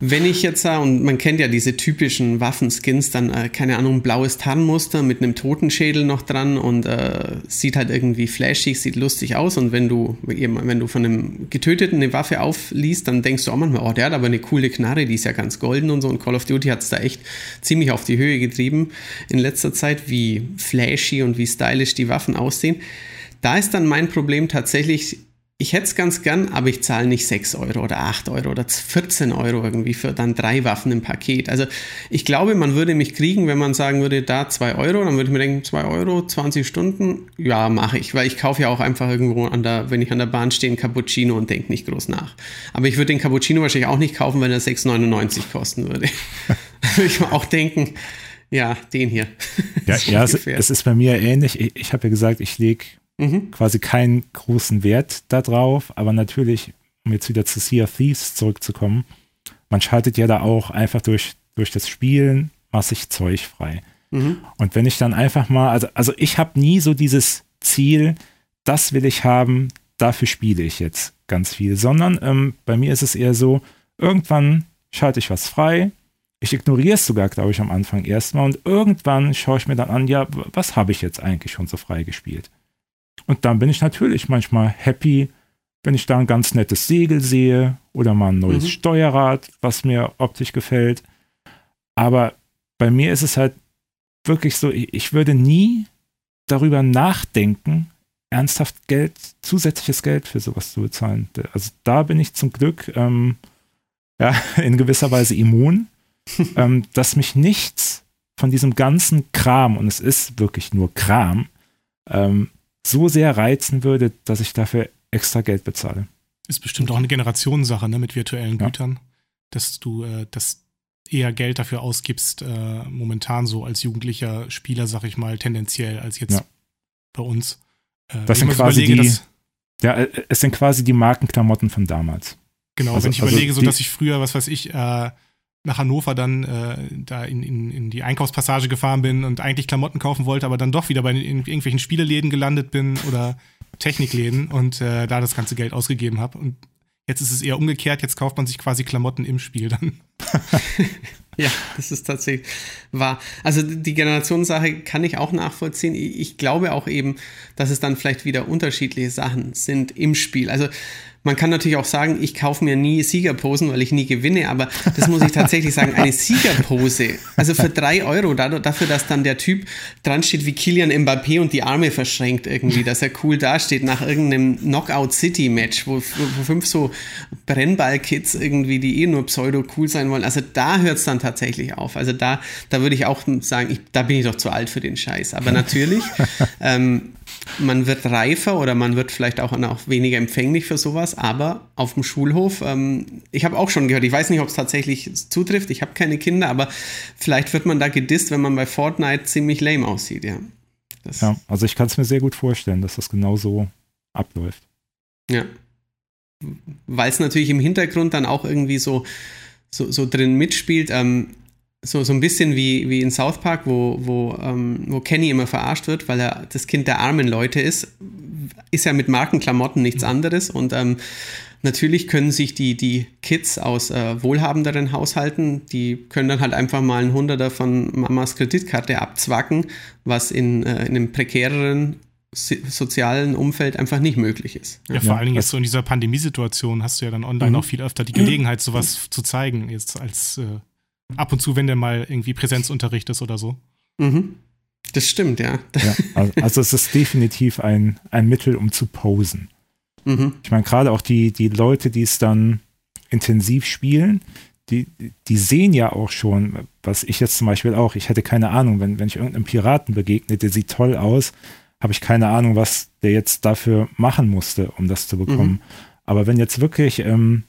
Wenn ich jetzt sah, und man kennt ja diese typischen Waffenskins, dann, äh, keine Ahnung, blaues Tarnmuster mit einem Totenschädel noch dran und äh, sieht halt irgendwie flashig, sieht lustig aus. Und wenn du, wenn du von einem Getöteten eine Waffe aufliest, dann denkst du auch manchmal, oh, der hat aber eine coole Knarre, die ist ja ganz golden und so. Und Call of Duty hat es da echt ziemlich auf die Höhe getrieben in letzter Zeit, wie flashy und wie stylisch die Waffen aussehen. Da ist dann mein Problem tatsächlich, ich hätte es ganz gern, aber ich zahle nicht 6 Euro oder 8 Euro oder 14 Euro irgendwie für dann drei Waffen im Paket. Also ich glaube, man würde mich kriegen, wenn man sagen würde, da 2 Euro, dann würde ich mir denken, 2 Euro, 20 Stunden, ja, mache ich, weil ich kaufe ja auch einfach irgendwo an der, wenn ich an der Bahn stehe, einen Cappuccino und denke nicht groß nach. Aber ich würde den Cappuccino wahrscheinlich auch nicht kaufen, wenn er 6,99 kosten würde. würde ich mir auch denken, ja, den hier. Ja, ja es, es ist bei mir ähnlich. Ich, ich habe ja gesagt, ich lege Mhm. quasi keinen großen Wert darauf, aber natürlich, um jetzt wieder zu Sea of Thieves zurückzukommen, man schaltet ja da auch einfach durch, durch das Spielen massig Zeug frei. Mhm. Und wenn ich dann einfach mal, also, also ich habe nie so dieses Ziel, das will ich haben, dafür spiele ich jetzt ganz viel, sondern ähm, bei mir ist es eher so, irgendwann schalte ich was frei, ich ignoriere es sogar, glaube ich, am Anfang erstmal und irgendwann schaue ich mir dann an, ja, was habe ich jetzt eigentlich schon so frei gespielt? Und dann bin ich natürlich manchmal happy, wenn ich da ein ganz nettes Segel sehe oder mal ein neues Mhm. Steuerrad, was mir optisch gefällt. Aber bei mir ist es halt wirklich so, ich würde nie darüber nachdenken, ernsthaft Geld, zusätzliches Geld für sowas zu bezahlen. Also da bin ich zum Glück ähm, ja, in gewisser Weise immun, ähm, dass mich nichts von diesem ganzen Kram, und es ist wirklich nur Kram, ähm, so sehr reizen würde, dass ich dafür extra Geld bezahle. Ist bestimmt auch eine Generationssache, ne, mit virtuellen Ja. Gütern, dass du äh, das eher Geld dafür ausgibst, äh, momentan so als jugendlicher Spieler, sag ich mal, tendenziell als jetzt Ja. bei uns. Äh, Das sind quasi überlege, die- Ja, äh, es sind quasi die Markenklamotten von damals. genau, also- wenn ich also überlege, so dass ich früher, was weiß ich, äh, nach Hannover dann äh, da in, in, in die Einkaufspassage gefahren bin und eigentlich Klamotten kaufen wollte, aber dann doch wieder bei in irgendwelchen Spieleläden gelandet bin oder Technikläden und äh, da das ganze Geld ausgegeben habe. Und jetzt ist es eher umgekehrt, jetzt kauft man sich quasi Klamotten im Spiel dann. Ja, das ist tatsächlich wahr. Also die Generationssache kann ich auch nachvollziehen. Ich glaube auch eben, dass es dann vielleicht wieder unterschiedliche Sachen sind im Spiel. Also man kann natürlich auch sagen, ich kaufe mir nie Siegerposen, weil ich nie gewinne, aber das muss ich tatsächlich sagen, eine Siegerpose, also für drei Euro, dafür, dass dann der Typ dran steht wie Kilian Mbappé und die Arme verschränkt irgendwie, dass er cool dasteht nach irgendeinem Knockout City Match, wo, wo fünf so Brennball-Kids irgendwie, die eh nur pseudo cool sein wollen, also da hört es dann tatsächlich auf. Also da, da würde ich auch sagen, ich, da bin ich doch zu alt für den Scheiß. Aber natürlich, ähm, man wird reifer oder man wird vielleicht auch, auch weniger empfänglich für sowas, aber auf dem Schulhof, ähm, ich habe auch schon gehört, ich weiß nicht, ob es tatsächlich zutrifft, ich habe keine Kinder, aber vielleicht wird man da gedisst, wenn man bei Fortnite ziemlich lame aussieht, ja. Das ja, also ich kann es mir sehr gut vorstellen, dass das genau so abläuft. Ja. Weil es natürlich im Hintergrund dann auch irgendwie so, so, so drin mitspielt. Ähm, so, so ein bisschen wie, wie in South Park, wo, wo, ähm, wo Kenny immer verarscht wird, weil er das Kind der armen Leute ist, ist ja mit Markenklamotten nichts mhm. anderes. Und ähm, natürlich können sich die, die Kids aus äh, wohlhabenderen Haushalten, die können dann halt einfach mal ein Hunderter von Mamas Kreditkarte abzwacken, was in, äh, in einem prekäreren sozialen Umfeld einfach nicht möglich ist. Ja, ja vor allen Dingen jetzt so in dieser Pandemiesituation hast du ja dann online mhm. auch viel öfter die Gelegenheit, sowas zu zeigen, jetzt als äh, ab und zu, wenn der mal irgendwie Präsenzunterricht ist oder so. Mhm. Das stimmt, ja. ja also, also, es ist definitiv ein, ein Mittel, um zu posen. Mhm. Ich meine, gerade auch die, die Leute, die es dann intensiv spielen, die, die sehen ja auch schon, was ich jetzt zum Beispiel auch, ich hätte keine Ahnung, wenn, wenn ich irgendeinem Piraten begegne, der sieht toll aus, habe ich keine Ahnung, was der jetzt dafür machen musste, um das zu bekommen. Mhm. Aber wenn jetzt wirklich ähm,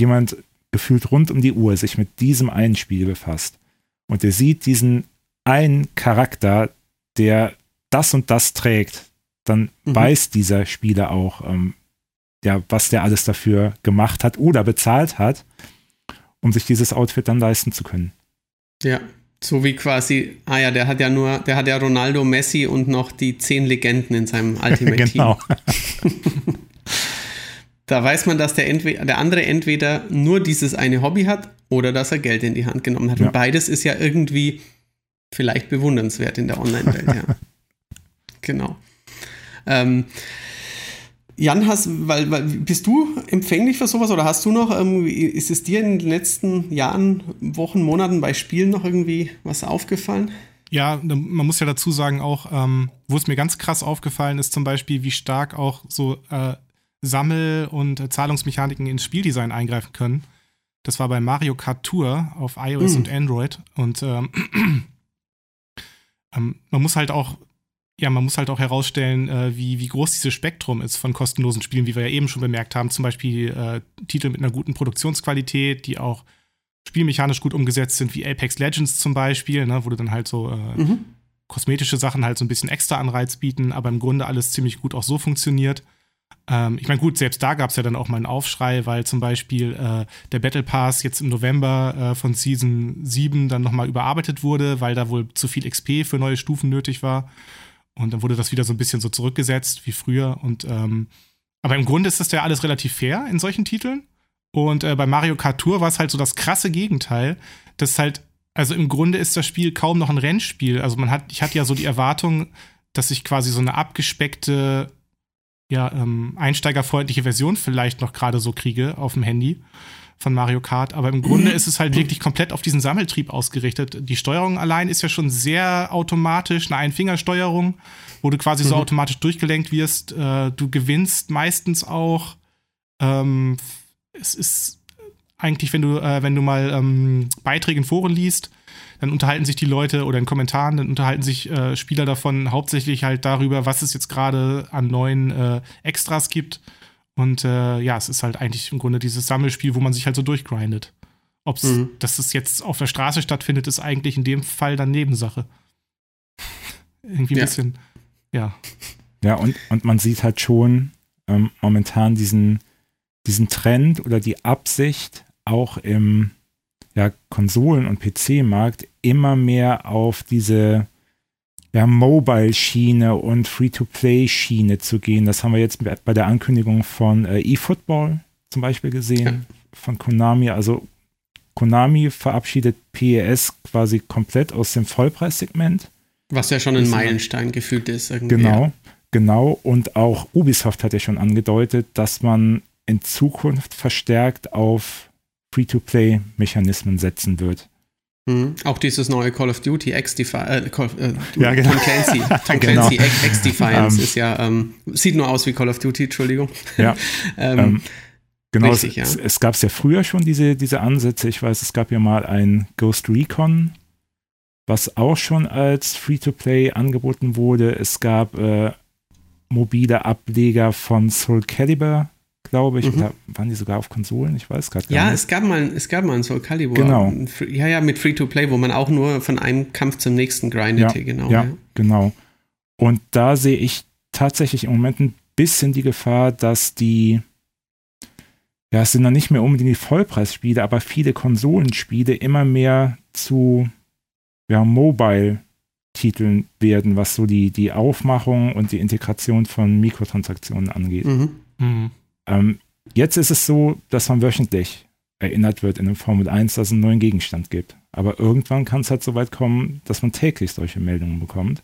jemand gefühlt rund um die Uhr sich mit diesem einen Spiel befasst und der sieht diesen einen Charakter, der das und das trägt, dann mhm. weiß dieser Spieler auch, ähm, ja, was der alles dafür gemacht hat oder bezahlt hat, um sich dieses Outfit dann leisten zu können. Ja, so wie quasi, ah ja, der hat ja nur, der hat ja Ronaldo, Messi und noch die zehn Legenden in seinem Ultimate Team. genau. Da weiß man, dass der, der andere entweder nur dieses eine Hobby hat oder dass er Geld in die Hand genommen hat. Ja. Und beides ist ja irgendwie vielleicht bewundernswert in der Online-Welt. ja. Genau. Ähm, Jan, hast, weil, weil, bist du empfänglich für sowas oder hast du noch, ähm, ist es dir in den letzten Jahren, Wochen, Monaten bei Spielen noch irgendwie was aufgefallen? Ja, man muss ja dazu sagen auch, ähm, wo es mir ganz krass aufgefallen ist, zum Beispiel, wie stark auch so äh, Sammel- und Zahlungsmechaniken ins Spieldesign eingreifen können. Das war bei Mario Kart Tour auf iOS mhm. und Android. Und ähm, ähm, man muss halt auch, ja, man muss halt auch herausstellen, äh, wie, wie groß dieses Spektrum ist von kostenlosen Spielen, wie wir ja eben schon bemerkt haben. Zum Beispiel äh, Titel mit einer guten Produktionsqualität, die auch spielmechanisch gut umgesetzt sind, wie Apex Legends zum Beispiel, ne, wo du dann halt so äh, mhm. kosmetische Sachen halt so ein bisschen extra Anreiz bieten, aber im Grunde alles ziemlich gut auch so funktioniert. Ähm, ich meine, gut, selbst da gab es ja dann auch mal einen Aufschrei, weil zum Beispiel äh, der Battle Pass jetzt im November äh, von Season 7 dann nochmal überarbeitet wurde, weil da wohl zu viel XP für neue Stufen nötig war. Und dann wurde das wieder so ein bisschen so zurückgesetzt wie früher. Und ähm, aber im Grunde ist das ja alles relativ fair in solchen Titeln. Und äh, bei Mario Kart Tour war es halt so das krasse Gegenteil. Das halt, also im Grunde ist das Spiel kaum noch ein Rennspiel. Also man hat, ich hatte ja so die Erwartung, dass ich quasi so eine abgespeckte ja, ähm, einsteigerfreundliche Version vielleicht noch gerade so kriege auf dem Handy von Mario Kart. Aber im Grunde ist es halt wirklich komplett auf diesen Sammeltrieb ausgerichtet. Die Steuerung allein ist ja schon sehr automatisch, eine Einfingersteuerung, wo du quasi mhm. so automatisch durchgelenkt wirst. Äh, du gewinnst meistens auch. Ähm, es ist eigentlich, wenn du, äh, wenn du mal ähm, Beiträge in Foren liest, dann unterhalten sich die Leute oder in Kommentaren, dann unterhalten sich äh, Spieler davon hauptsächlich halt darüber, was es jetzt gerade an neuen äh, Extras gibt. Und äh, ja, es ist halt eigentlich im Grunde dieses Sammelspiel, wo man sich halt so durchgrindet. Ob mhm. dass es jetzt auf der Straße stattfindet, ist eigentlich in dem Fall dann Nebensache. Irgendwie ein ja. bisschen, ja. Ja, und, und man sieht halt schon ähm, momentan diesen, diesen Trend oder die Absicht, auch im, ja, Konsolen- und PC-Markt immer mehr auf diese ja, Mobile-Schiene und Free-to-Play-Schiene zu gehen. Das haben wir jetzt bei der Ankündigung von äh, eFootball zum Beispiel gesehen, ja. von Konami. Also Konami verabschiedet PES quasi komplett aus dem Vollpreissegment. Was ja schon ein Meilenstein gefühlt ist. Irgendwie. Genau, genau. Und auch Ubisoft hat ja schon angedeutet, dass man in Zukunft verstärkt auf Free-to-Play-Mechanismen setzen wird. Mhm. Auch dieses neue Call of Duty X-Defiance, äh, Call, äh, Ja, genau. Tom Clancy, Tom Genau. Clancy X- X-Defiance Ähm. ist ja, ähm, sieht nur aus wie Call of Duty, Entschuldigung. Ja, ähm, ähm, genau. richtig, es, ja. es gab es ja früher schon diese, diese Ansätze. Ich weiß, es gab ja mal ein Ghost Recon, was auch schon als Free-to-Play angeboten wurde. Es gab äh, mobile Ableger von Soul Calibur, glaube ich. Mhm. Oder waren die sogar auf Konsolen? Ich weiß gerade gar ja, nicht. es gab mal, es gab mal ein Soul Calibur. Genau. Ja, ja, mit Free-to-Play, wo man auch nur von einem Kampf zum nächsten grindete, genau. ja, genau. Und da sehe ich tatsächlich im Moment ein bisschen die Gefahr, dass die, ja, es sind dann nicht mehr unbedingt die Vollpreisspiele, aber viele Konsolenspiele immer mehr zu ja, Mobile-Titeln werden, was so die, die Aufmachung und die Integration von Mikrotransaktionen angeht. Mhm. Mhm. Ähm, jetzt ist es so, dass man wöchentlich erinnert wird in dem Formel 1, dass es einen neuen Gegenstand gibt. Aber irgendwann kann es halt so weit kommen, dass man täglich solche Meldungen bekommt.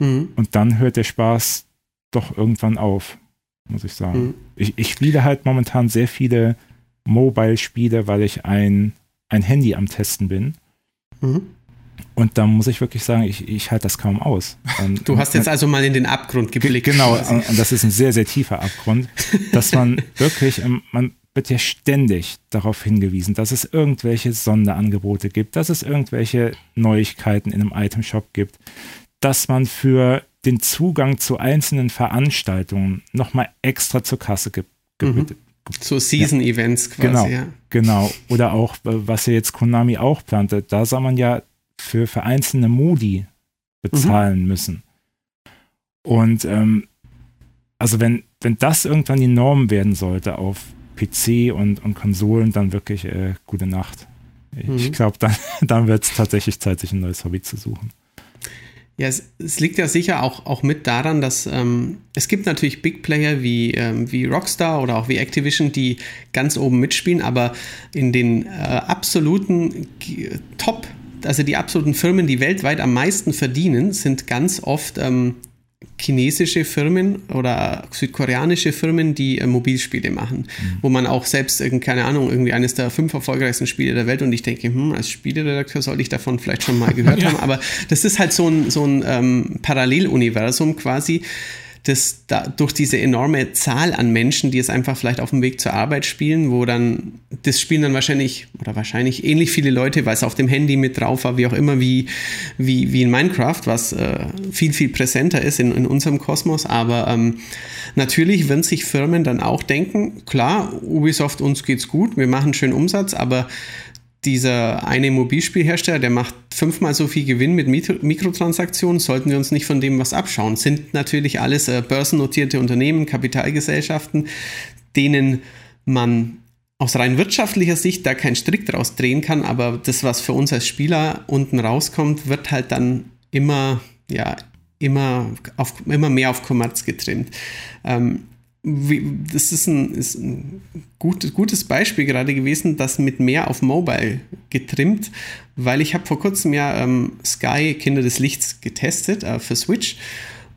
Mhm. Und dann hört der Spaß doch irgendwann auf, muss ich sagen. Mhm. Ich, ich spiele halt momentan sehr viele Mobile-Spiele, weil ich ein, ein Handy am Testen bin. Mhm. Und da muss ich wirklich sagen, ich, ich halte das kaum aus. Und, Du hast jetzt also mal in den Abgrund Ge- geblickt. Genau, und und das ist ein sehr, sehr tiefer Abgrund, dass man wirklich, ähm, man wird ja ständig darauf hingewiesen, dass es irgendwelche Sonderangebote gibt, dass es irgendwelche Neuigkeiten in einem Itemshop gibt, dass man für den Zugang zu einzelnen Veranstaltungen nochmal extra zur Kasse gibt. Mhm. So Season-Events quasi, Genau. ja. Genau. Oder auch, äh, was ja jetzt Konami auch plante, da soll man ja für, für einzelne Modi bezahlen müssen. Und ähm, also wenn, wenn das irgendwann die Norm werden sollte auf PC und, und Konsolen, dann wirklich äh, gute Nacht. Ich Mhm. glaube, dann, dann wird es tatsächlich Zeit, sich ein neues Hobby zu suchen. Ja, es, es liegt ja sicher auch, auch mit daran, dass ähm, es gibt natürlich Big Player wie, ähm, wie Rockstar oder auch wie Activision, die ganz oben mitspielen, aber in den äh, absoluten Top, also die absoluten Firmen, die weltweit am meisten verdienen, sind ganz oft ähm, chinesische Firmen oder südkoreanische Firmen, die äh, Mobilspiele machen, wo man auch selbst, irgend- keine Ahnung, irgendwie eines der fünf erfolgreichsten Spiele der Welt und ich denke, hm, als Spieleredakteur sollte ich davon vielleicht schon mal gehört haben, aber das ist halt so ein, so ein ähm, Paralleluniversum quasi, das da, durch diese enorme Zahl an Menschen, die es einfach vielleicht auf dem Weg zur Arbeit spielen, wo dann, das spielen dann wahrscheinlich, oder wahrscheinlich ähnlich viele Leute, weil es auf dem Handy mit drauf war, wie auch immer, wie, wie, wie in Minecraft, was äh, viel, viel präsenter ist in, in unserem Kosmos. Aber ähm, natürlich werden sich Firmen dann auch denken, klar, Ubisoft, uns geht's gut, wir machen schön Umsatz, aber dieser eine Mobilspielhersteller, der macht fünfmal so viel Gewinn mit Mikro Mikrotransaktionen, sollten wir uns nicht von dem was abschauen. Sind natürlich alles äh, börsennotierte Unternehmen, Kapitalgesellschaften, denen man aus rein wirtschaftlicher Sicht da keinen Strick draus drehen kann, aber das, was für uns als Spieler unten rauskommt, wird halt dann immer, ja, immer, auf, immer mehr auf Kommerz getrimmt. Ähm, das ist ein, ist ein gut, gutes Beispiel gerade gewesen, das mit mehr auf Mobile getrimmt, weil ich habe vor kurzem ja ähm, Sky Kinder des Lichts getestet äh, für Switch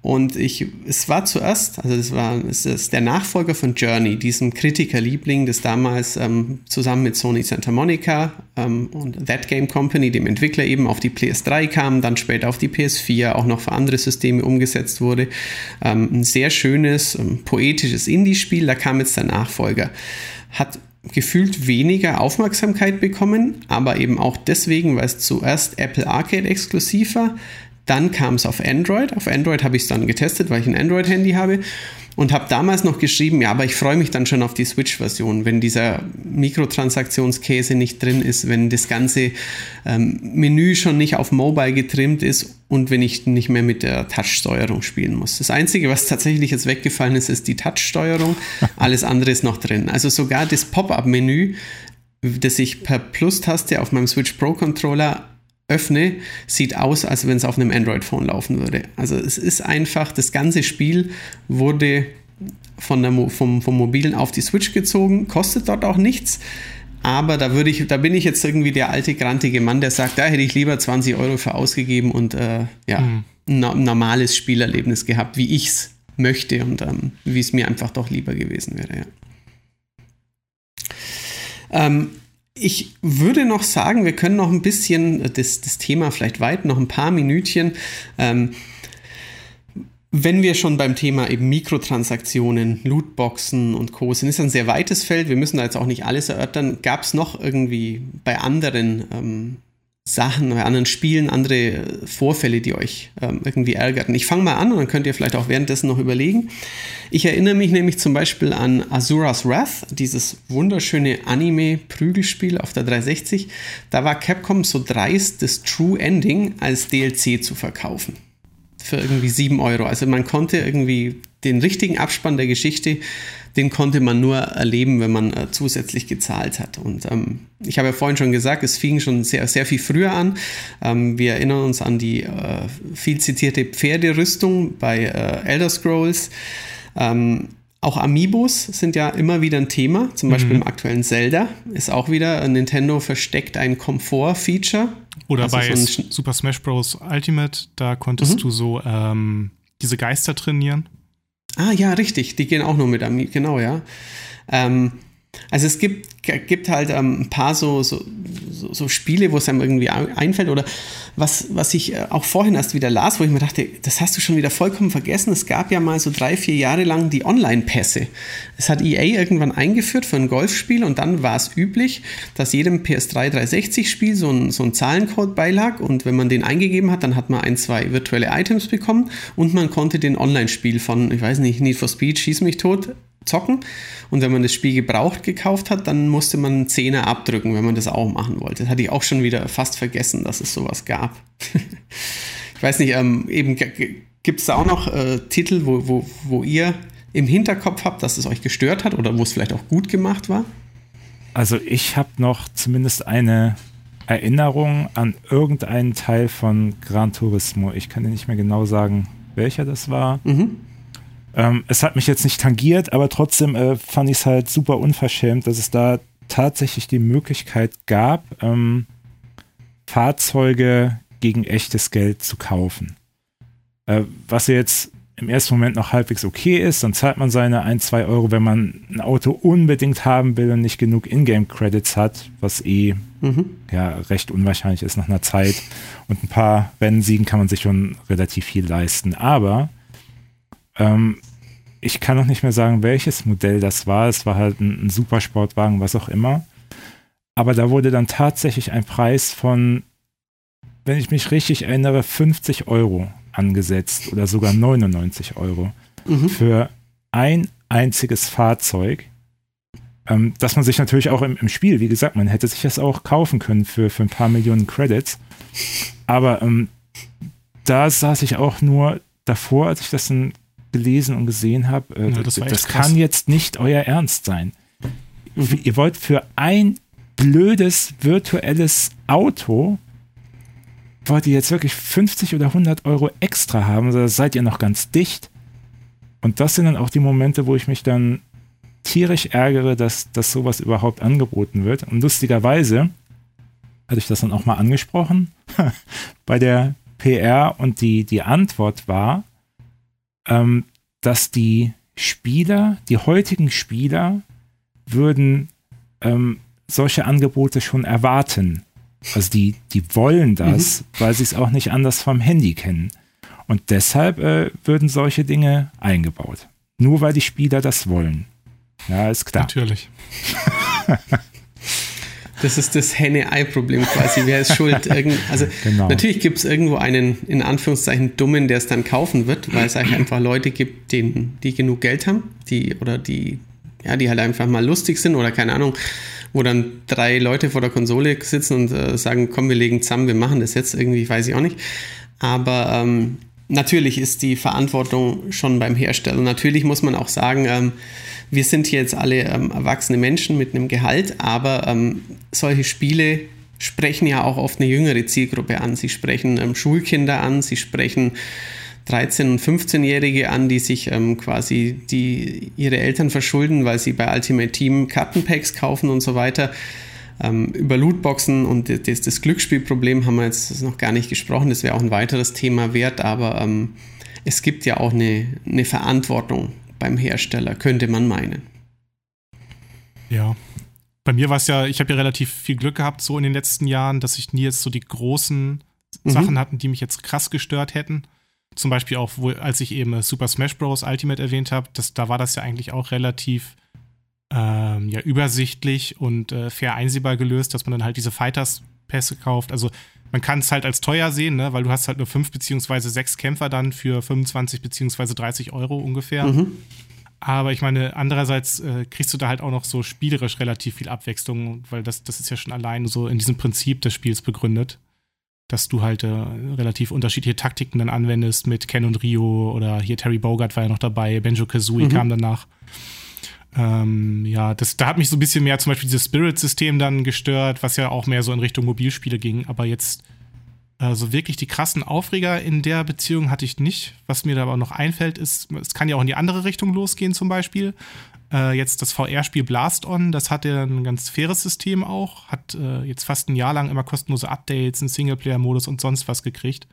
und ich, es war zuerst, also das war, es ist der Nachfolger von Journey, diesem Kritikerliebling, das damals ähm, zusammen mit Sony Santa Monica ähm, und That Game Company, dem Entwickler eben auf die PS3 kam, dann später auf die PS4, auch noch für andere Systeme umgesetzt wurde. Ähm, ein sehr schönes, ähm, poetisches Indie-Spiel, da kam jetzt der Nachfolger. Hat gefühlt weniger Aufmerksamkeit bekommen, aber eben auch deswegen, weil es zuerst Apple Arcade exklusiv war. Dann kam es auf Android. Auf Android habe ich es dann getestet, weil ich ein Android-Handy habe. Und habe damals noch geschrieben, ja, aber ich freue mich dann schon auf die Switch-Version, wenn dieser Mikrotransaktionskäse nicht drin ist, wenn das ganze ähm, Menü schon nicht auf Mobile getrimmt ist und wenn ich nicht mehr mit der Touch-Steuerung spielen muss. Das Einzige, was tatsächlich jetzt weggefallen ist, ist die Touch-Steuerung. Alles andere ist noch drin. Also sogar das Pop-up-Menü, das ich per Plus-Taste auf meinem Switch Pro-Controller öffne, sieht aus, als wenn es auf einem Android-Phone laufen würde. Also es ist einfach, das ganze Spiel wurde von der, Mo- vom, vom Mobilen auf die Switch gezogen, kostet dort auch nichts. Aber da würde ich, da bin ich jetzt irgendwie der alte, grantige Mann, der sagt, da hätte ich lieber 20 Euro für ausgegeben und äh, ja, Mhm. ein no- normales Spielerlebnis gehabt, wie ich es möchte und ähm, wie es mir einfach doch lieber gewesen wäre. Ja. Ähm, ich würde noch sagen, wir können noch ein bisschen das, das Thema vielleicht weit, noch ein paar Minütchen. Ähm, wenn wir schon beim Thema eben Mikrotransaktionen, Lootboxen und Co. sind, ist ein sehr weites Feld. Wir müssen da jetzt auch nicht alles erörtern. Gab es noch irgendwie bei anderen ähm, Sachen, bei anderen Spielen, andere äh, Vorfälle, die euch ähm, irgendwie ärgerten? Ich fange mal an und dann könnt ihr vielleicht auch währenddessen noch überlegen. Ich erinnere mich nämlich zum Beispiel an Azura's Wrath, dieses wunderschöne Anime-Prügelspiel auf der 360. Da war Capcom so dreist, das True Ending als DLC zu verkaufen für irgendwie 7 Euro. Also man konnte irgendwie den richtigen Abspann der Geschichte, den konnte man nur erleben, wenn man äh, zusätzlich gezahlt hat. Und ähm, ich habe ja vorhin schon gesagt, es fing schon sehr, sehr viel früher an. Ähm, wir erinnern uns an die äh, viel zitierte Pferderüstung bei äh, Elder Scrolls. Ähm, auch Amiibos sind ja immer wieder ein Thema, zum Beispiel mhm. im aktuellen Zelda ist auch wieder, Nintendo versteckt ein Komfort-Feature. Oder also bei so Super Smash Bros. Ultimate, da konntest mhm. du so ähm, diese Geister trainieren. Ah ja, richtig, die gehen auch nur mit Amiibo, genau, ja. Ähm, also es gibt, gibt halt ähm, ein paar so, so, so, so Spiele, wo es einem irgendwie einfällt oder was, was ich äh, auch vorhin erst wieder las, wo ich mir dachte, das hast du schon wieder vollkommen vergessen. Es gab ja mal so drei, vier Jahre lang die Online-Pässe. Es hat EA irgendwann eingeführt für ein Golfspiel und dann war es üblich, dass jedem PS3 360-Spiel so ein, so ein Zahlencode beilag und wenn man den eingegeben hat, dann hat man ein, zwei virtuelle Items bekommen und man konnte den Online-Spiel von, ich weiß nicht, Need for Speed, Schieß mich tot, zocken. Und wenn man das Spiel gebraucht gekauft hat, dann musste man einen Zehner abdrücken, wenn man das auch machen wollte. Das hatte ich auch schon wieder fast vergessen, dass es sowas gab. ich weiß nicht, ähm, eben gibt es da auch noch äh, Titel, wo, wo, wo ihr im Hinterkopf habt, dass es euch gestört hat oder wo es vielleicht auch gut gemacht war? Also ich habe noch zumindest eine Erinnerung an irgendeinen Teil von Gran Turismo. Ich kann dir nicht mehr genau sagen, welcher das war. Mhm. Ähm, es hat mich jetzt nicht tangiert, aber trotzdem äh, fand ich es halt super unverschämt, dass es da tatsächlich die Möglichkeit gab, ähm, Fahrzeuge gegen echtes Geld zu kaufen. Äh, was jetzt im ersten Moment noch halbwegs okay ist, dann zahlt man seine 1, 2 Euro, wenn man ein Auto unbedingt haben will und nicht genug Ingame-Credits hat, was eh mhm. ja, recht unwahrscheinlich ist nach einer Zeit. Und ein paar Rennsiegen kann man sich schon relativ viel leisten. Aber ähm, ich kann noch nicht mehr sagen, welches Modell das war. Es war halt ein, ein Supersportwagen, was auch immer. Aber da wurde dann tatsächlich ein Preis von, wenn ich mich richtig erinnere, 50 Euro angesetzt oder sogar 99 Euro mhm. für ein einziges Fahrzeug. Ähm, dass man sich natürlich auch im, im, Spiel, wie gesagt, man hätte sich das auch kaufen können für, für ein paar Millionen Credits. Aber ähm, da saß ich auch nur davor, als ich das dann gelesen und gesehen habe, äh, ja, das, das kann jetzt nicht euer Ernst sein. Ihr wollt für ein blödes virtuelles Auto wollt ihr jetzt wirklich 50 oder 100 Euro extra haben, oder seid ihr noch ganz dicht? Und das sind dann auch die Momente, wo ich mich dann tierisch ärgere, dass, dass sowas überhaupt angeboten wird. Und lustigerweise hatte ich das dann auch mal angesprochen bei der PR und die, die Antwort war, ähm, dass die Spieler, die heutigen Spieler, würden ähm, solche Angebote schon erwarten. Also die, die wollen das, mhm. weil sie es auch nicht anders vom Handy kennen. Und deshalb äh, würden solche Dinge eingebaut. Nur weil die Spieler das wollen. Ja, ist klar. Natürlich. Das ist das Henne-Ei-Problem quasi. Wer ist schuld? also genau. natürlich gibt es irgendwo einen, in Anführungszeichen, Dummen, der es dann kaufen wird, weil es einfach Leute gibt, denen, die genug Geld haben, die oder die, ja, die halt einfach mal lustig sind oder keine Ahnung, wo dann drei Leute vor der Konsole sitzen und äh, sagen, komm, wir legen zusammen, wir machen das jetzt irgendwie, weiß ich auch nicht. Aber ähm, natürlich ist die Verantwortung schon beim Hersteller. Natürlich muss man auch sagen, ähm, wir sind hier jetzt alle ähm, erwachsene Menschen mit einem Gehalt, aber ähm, solche Spiele sprechen ja auch oft eine jüngere Zielgruppe an. Sie sprechen ähm, Schulkinder an, sie sprechen 13- und 15-Jährige an, die sich ähm, quasi die, ihre Eltern verschulden, weil sie bei Ultimate Team Kartenpacks kaufen und so weiter. Ähm, über Lootboxen und das, das, Glücksspielproblem haben wir jetzt noch gar nicht gesprochen. Das wäre auch ein weiteres Thema wert, aber ähm, es gibt ja auch eine, eine Verantwortung beim Hersteller, könnte man meinen. Ja. bei mir war es ja, ich habe ja relativ viel Glück gehabt so in den letzten Jahren, dass ich nie jetzt so die großen mhm. Sachen hatten, die mich jetzt krass gestört hätten. Zum Beispiel auch, wo, als ich eben Super Smash Bros. Ultimate erwähnt habe, da war das ja eigentlich auch relativ ähm, ja, übersichtlich und äh, fair einsehbar gelöst, dass man dann halt diese Fighters-Pässe kauft. Also man kann es halt als teuer sehen, ne? weil du hast halt nur fünf beziehungsweise sechs Kämpfer dann für 25 beziehungsweise 30 Euro ungefähr. Mhm. Aber ich meine, andererseits äh, kriegst du da halt auch noch so spielerisch relativ viel Abwechslung, weil das, das ist ja schon allein so in diesem Prinzip des Spiels begründet, dass du halt äh, relativ unterschiedliche Taktiken dann anwendest mit Ken und Rio oder hier Terry Bogard war ja noch dabei, Benjo Kazooie mhm. kam danach. Ähm, ja, das, da hat mich so ein bisschen mehr zum Beispiel dieses Spirit-System dann gestört, was ja auch mehr so in Richtung Mobilspiele ging. Aber jetzt also wirklich die krassen Aufreger in der Beziehung hatte ich nicht. Was mir da aber noch einfällt, ist, es kann ja auch in die andere Richtung losgehen, zum Beispiel. Äh, jetzt das VR-Spiel Blast On, das hat ja ein ganz faires System auch. Hat äh, jetzt fast ein Jahr lang immer kostenlose Updates, einen Singleplayer-Modus und sonst was gekriegt.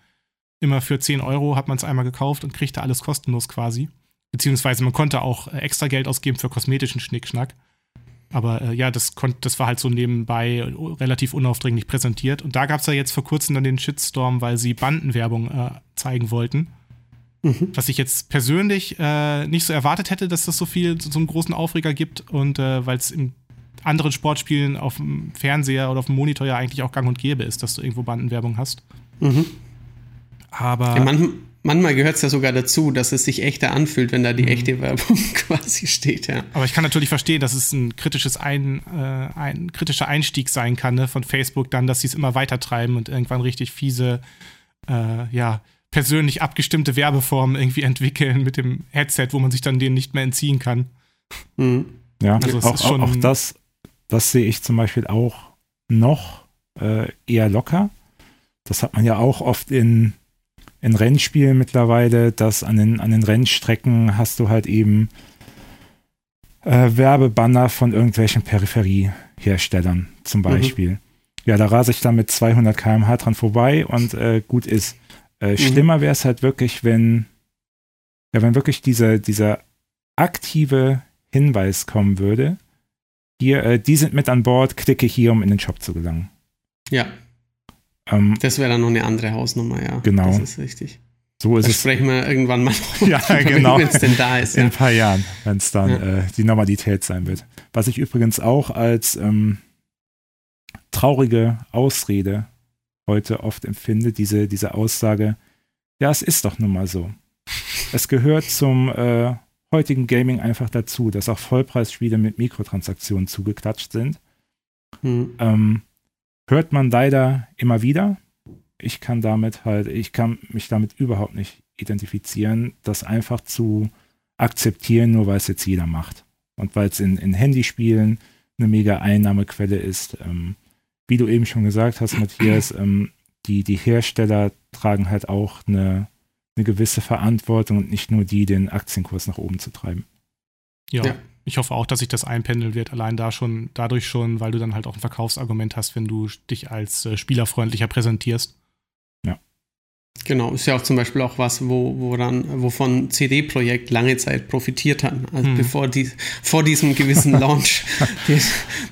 Immer für 10 Euro hat man es einmal gekauft und kriegte alles kostenlos quasi. Beziehungsweise man konnte auch äh, extra Geld ausgeben für kosmetischen Schnickschnack. Aber äh, ja, das, konnt, das war halt so nebenbei relativ unaufdringlich präsentiert. Und da gab es ja jetzt vor kurzem dann den Shitstorm, weil sie Bandenwerbung äh, zeigen wollten. Mhm. Was ich jetzt persönlich äh, nicht so erwartet hätte, dass das so viel, so einen großen Aufreger gibt. Und äh, weil es in anderen Sportspielen auf dem Fernseher oder auf dem Monitor ja eigentlich auch gang und gäbe ist, dass du irgendwo Bandenwerbung hast. Mhm. Aber. Ja, manchmal, manchmal gehört es ja sogar dazu, dass es sich echter anfühlt, wenn da die mhm. echte Werbung quasi steht, ja. Aber ich kann natürlich verstehen, dass es ein kritisches ein, äh, ein kritischer Einstieg sein kann, ne, von Facebook dann, dass sie es immer weiter treiben und irgendwann richtig fiese, äh, ja, persönlich abgestimmte Werbeformen irgendwie entwickeln mit dem Headset, wo man sich dann denen nicht mehr entziehen kann. Mhm. Ja, also auch, auch, auch, das, das sehe ich zum Beispiel auch noch äh, eher locker. Das hat man ja auch oft in in Rennspielen mittlerweile, dass an den, an den Rennstrecken hast du halt eben äh, Werbebanner von irgendwelchen Peripherieherstellern zum mhm. Beispiel. Mhm. Ja, da rase ich dann mit 200 km/h dran vorbei und äh, gut ist. Äh, mhm. Schlimmer wäre es halt wirklich, wenn, ja, wenn wirklich dieser, dieser aktive Hinweis kommen würde. Hier, äh, die sind mit an Bord, klicke hier, um in den Shop zu gelangen. Ja. Ähm, das wäre dann noch eine andere Hausnummer, ja. Genau. Das ist richtig. So ist da es. sprechen wir irgendwann mal ja, genau. wenn es denn da ist. In ja. ein paar Jahren, wenn es dann ja. äh, die Normalität sein wird. Was ich übrigens auch als ähm, traurige Ausrede heute oft empfinde, diese, diese Aussage, ja, es ist doch nun mal so. Es gehört zum äh, heutigen Gaming einfach dazu, dass auch Vollpreisspiele mit Mikrotransaktionen zugeklatscht sind. Hm. Ähm, hört man leider immer wieder. Ich kann damit halt, ich kann mich damit überhaupt nicht identifizieren, das einfach zu akzeptieren, nur weil es jetzt jeder macht. Und weil es in, in Handyspielen eine mega Einnahmequelle ist. Ähm, wie du eben schon gesagt hast, Matthias, ähm, die, die Hersteller tragen halt auch eine, eine gewisse Verantwortung und nicht nur die, den Aktienkurs nach oben zu treiben. Ja, ja ich hoffe auch, dass sich das einpendeln wird, allein da schon, dadurch schon, weil du dann halt auch ein Verkaufsargument hast, wenn du dich als äh, spielerfreundlicher präsentierst. Ja. Genau, ist ja auch zum Beispiel auch was, wo, woran, wovon CD-Projekt lange Zeit profitiert hat. Also hm. bevor die, vor diesem gewissen Launch, der,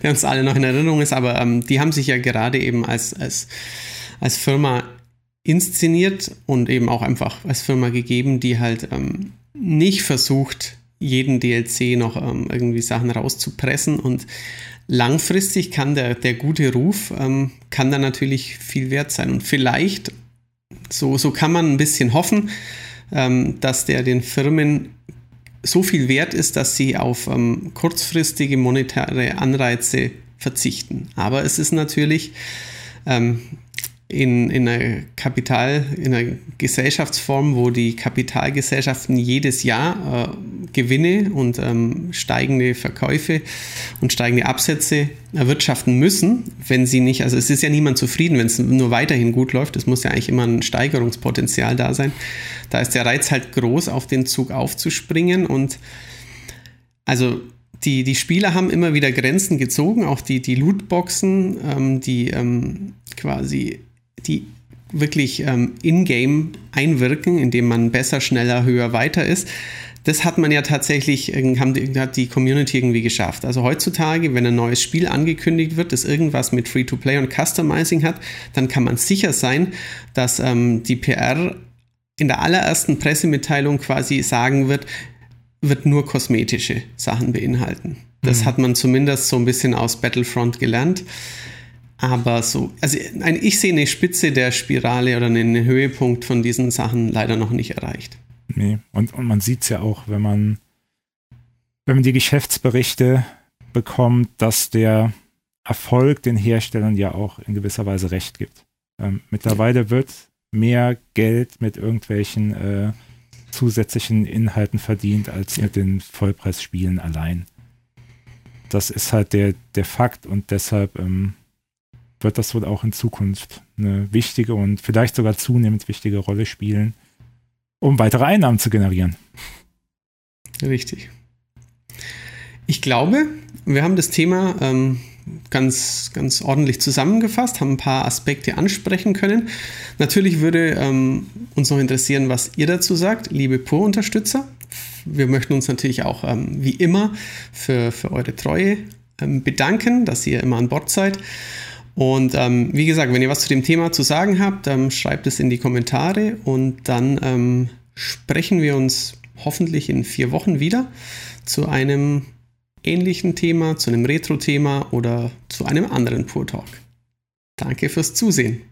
der, uns alle noch in Erinnerung ist, aber ähm, die haben sich ja gerade eben als, als, als Firma inszeniert und eben auch einfach als Firma gegeben, die halt ähm, nicht versucht, jeden DLC noch ähm, irgendwie Sachen rauszupressen und langfristig kann der, der gute Ruf, ähm, kann da natürlich viel wert sein und vielleicht, so, so kann man ein bisschen hoffen, ähm, dass der den Firmen so viel wert ist, dass sie auf ähm, kurzfristige monetäre Anreize verzichten. Aber es ist natürlich ähm, in, in einer Kapital, in einer Gesellschaftsform, wo die Kapitalgesellschaften jedes Jahr äh, Gewinne und ähm, steigende Verkäufe und steigende Absätze erwirtschaften müssen, wenn sie nicht, also es ist ja niemand zufrieden, wenn es nur weiterhin gut läuft, es muss ja eigentlich immer ein Steigerungspotenzial da sein. Da ist der Reiz halt groß, auf den Zug aufzuspringen und also die, die Spieler haben immer wieder Grenzen gezogen, auch die, die Lootboxen, ähm, die ähm, quasi die wirklich ähm, in-game einwirken, indem man besser, schneller, höher, weiter ist. das hat man ja tatsächlich, haben die, hat die Community irgendwie geschafft. Also heutzutage, wenn ein neues Spiel angekündigt wird, das irgendwas mit Free-to-Play und Customizing hat, dann kann man sicher sein, dass ähm, die PR in der allerersten Pressemitteilung quasi sagen wird, wird nur kosmetische Sachen beinhalten. Das mhm. hat man zumindest so ein bisschen aus Battlefront gelernt. Aber so, also ich sehe eine Spitze der Spirale oder einen Höhepunkt von diesen Sachen leider noch nicht erreicht. Nee, und, und man sieht es ja auch, wenn man, wenn man die Geschäftsberichte bekommt, dass der Erfolg den Herstellern ja auch in gewisser Weise recht gibt. Ähm, mittlerweile wird mehr Geld mit irgendwelchen äh, zusätzlichen Inhalten verdient als mit den Vollpreisspielen allein. Das ist halt der, der Fakt und deshalb ähm, wird das wohl auch in Zukunft eine wichtige und vielleicht sogar zunehmend wichtige Rolle spielen, um weitere Einnahmen zu generieren. Richtig. Ich glaube, wir haben das Thema ähm, ganz, ganz ordentlich zusammengefasst, haben ein paar Aspekte ansprechen können. Natürlich würde ähm, uns noch interessieren, was ihr dazu sagt, liebe Pur-Unterstützer. Wir möchten uns natürlich auch ähm, wie immer für, für eure Treue ähm, bedanken, dass ihr immer an Bord seid. Und ähm, wie gesagt, wenn ihr was zu dem Thema zu sagen habt, ähm, schreibt es in die Kommentare und dann ähm, sprechen wir uns hoffentlich in vier Wochen wieder zu einem ähnlichen Thema, zu einem Retro-Thema oder zu einem anderen Pur Talk. Danke fürs Zusehen.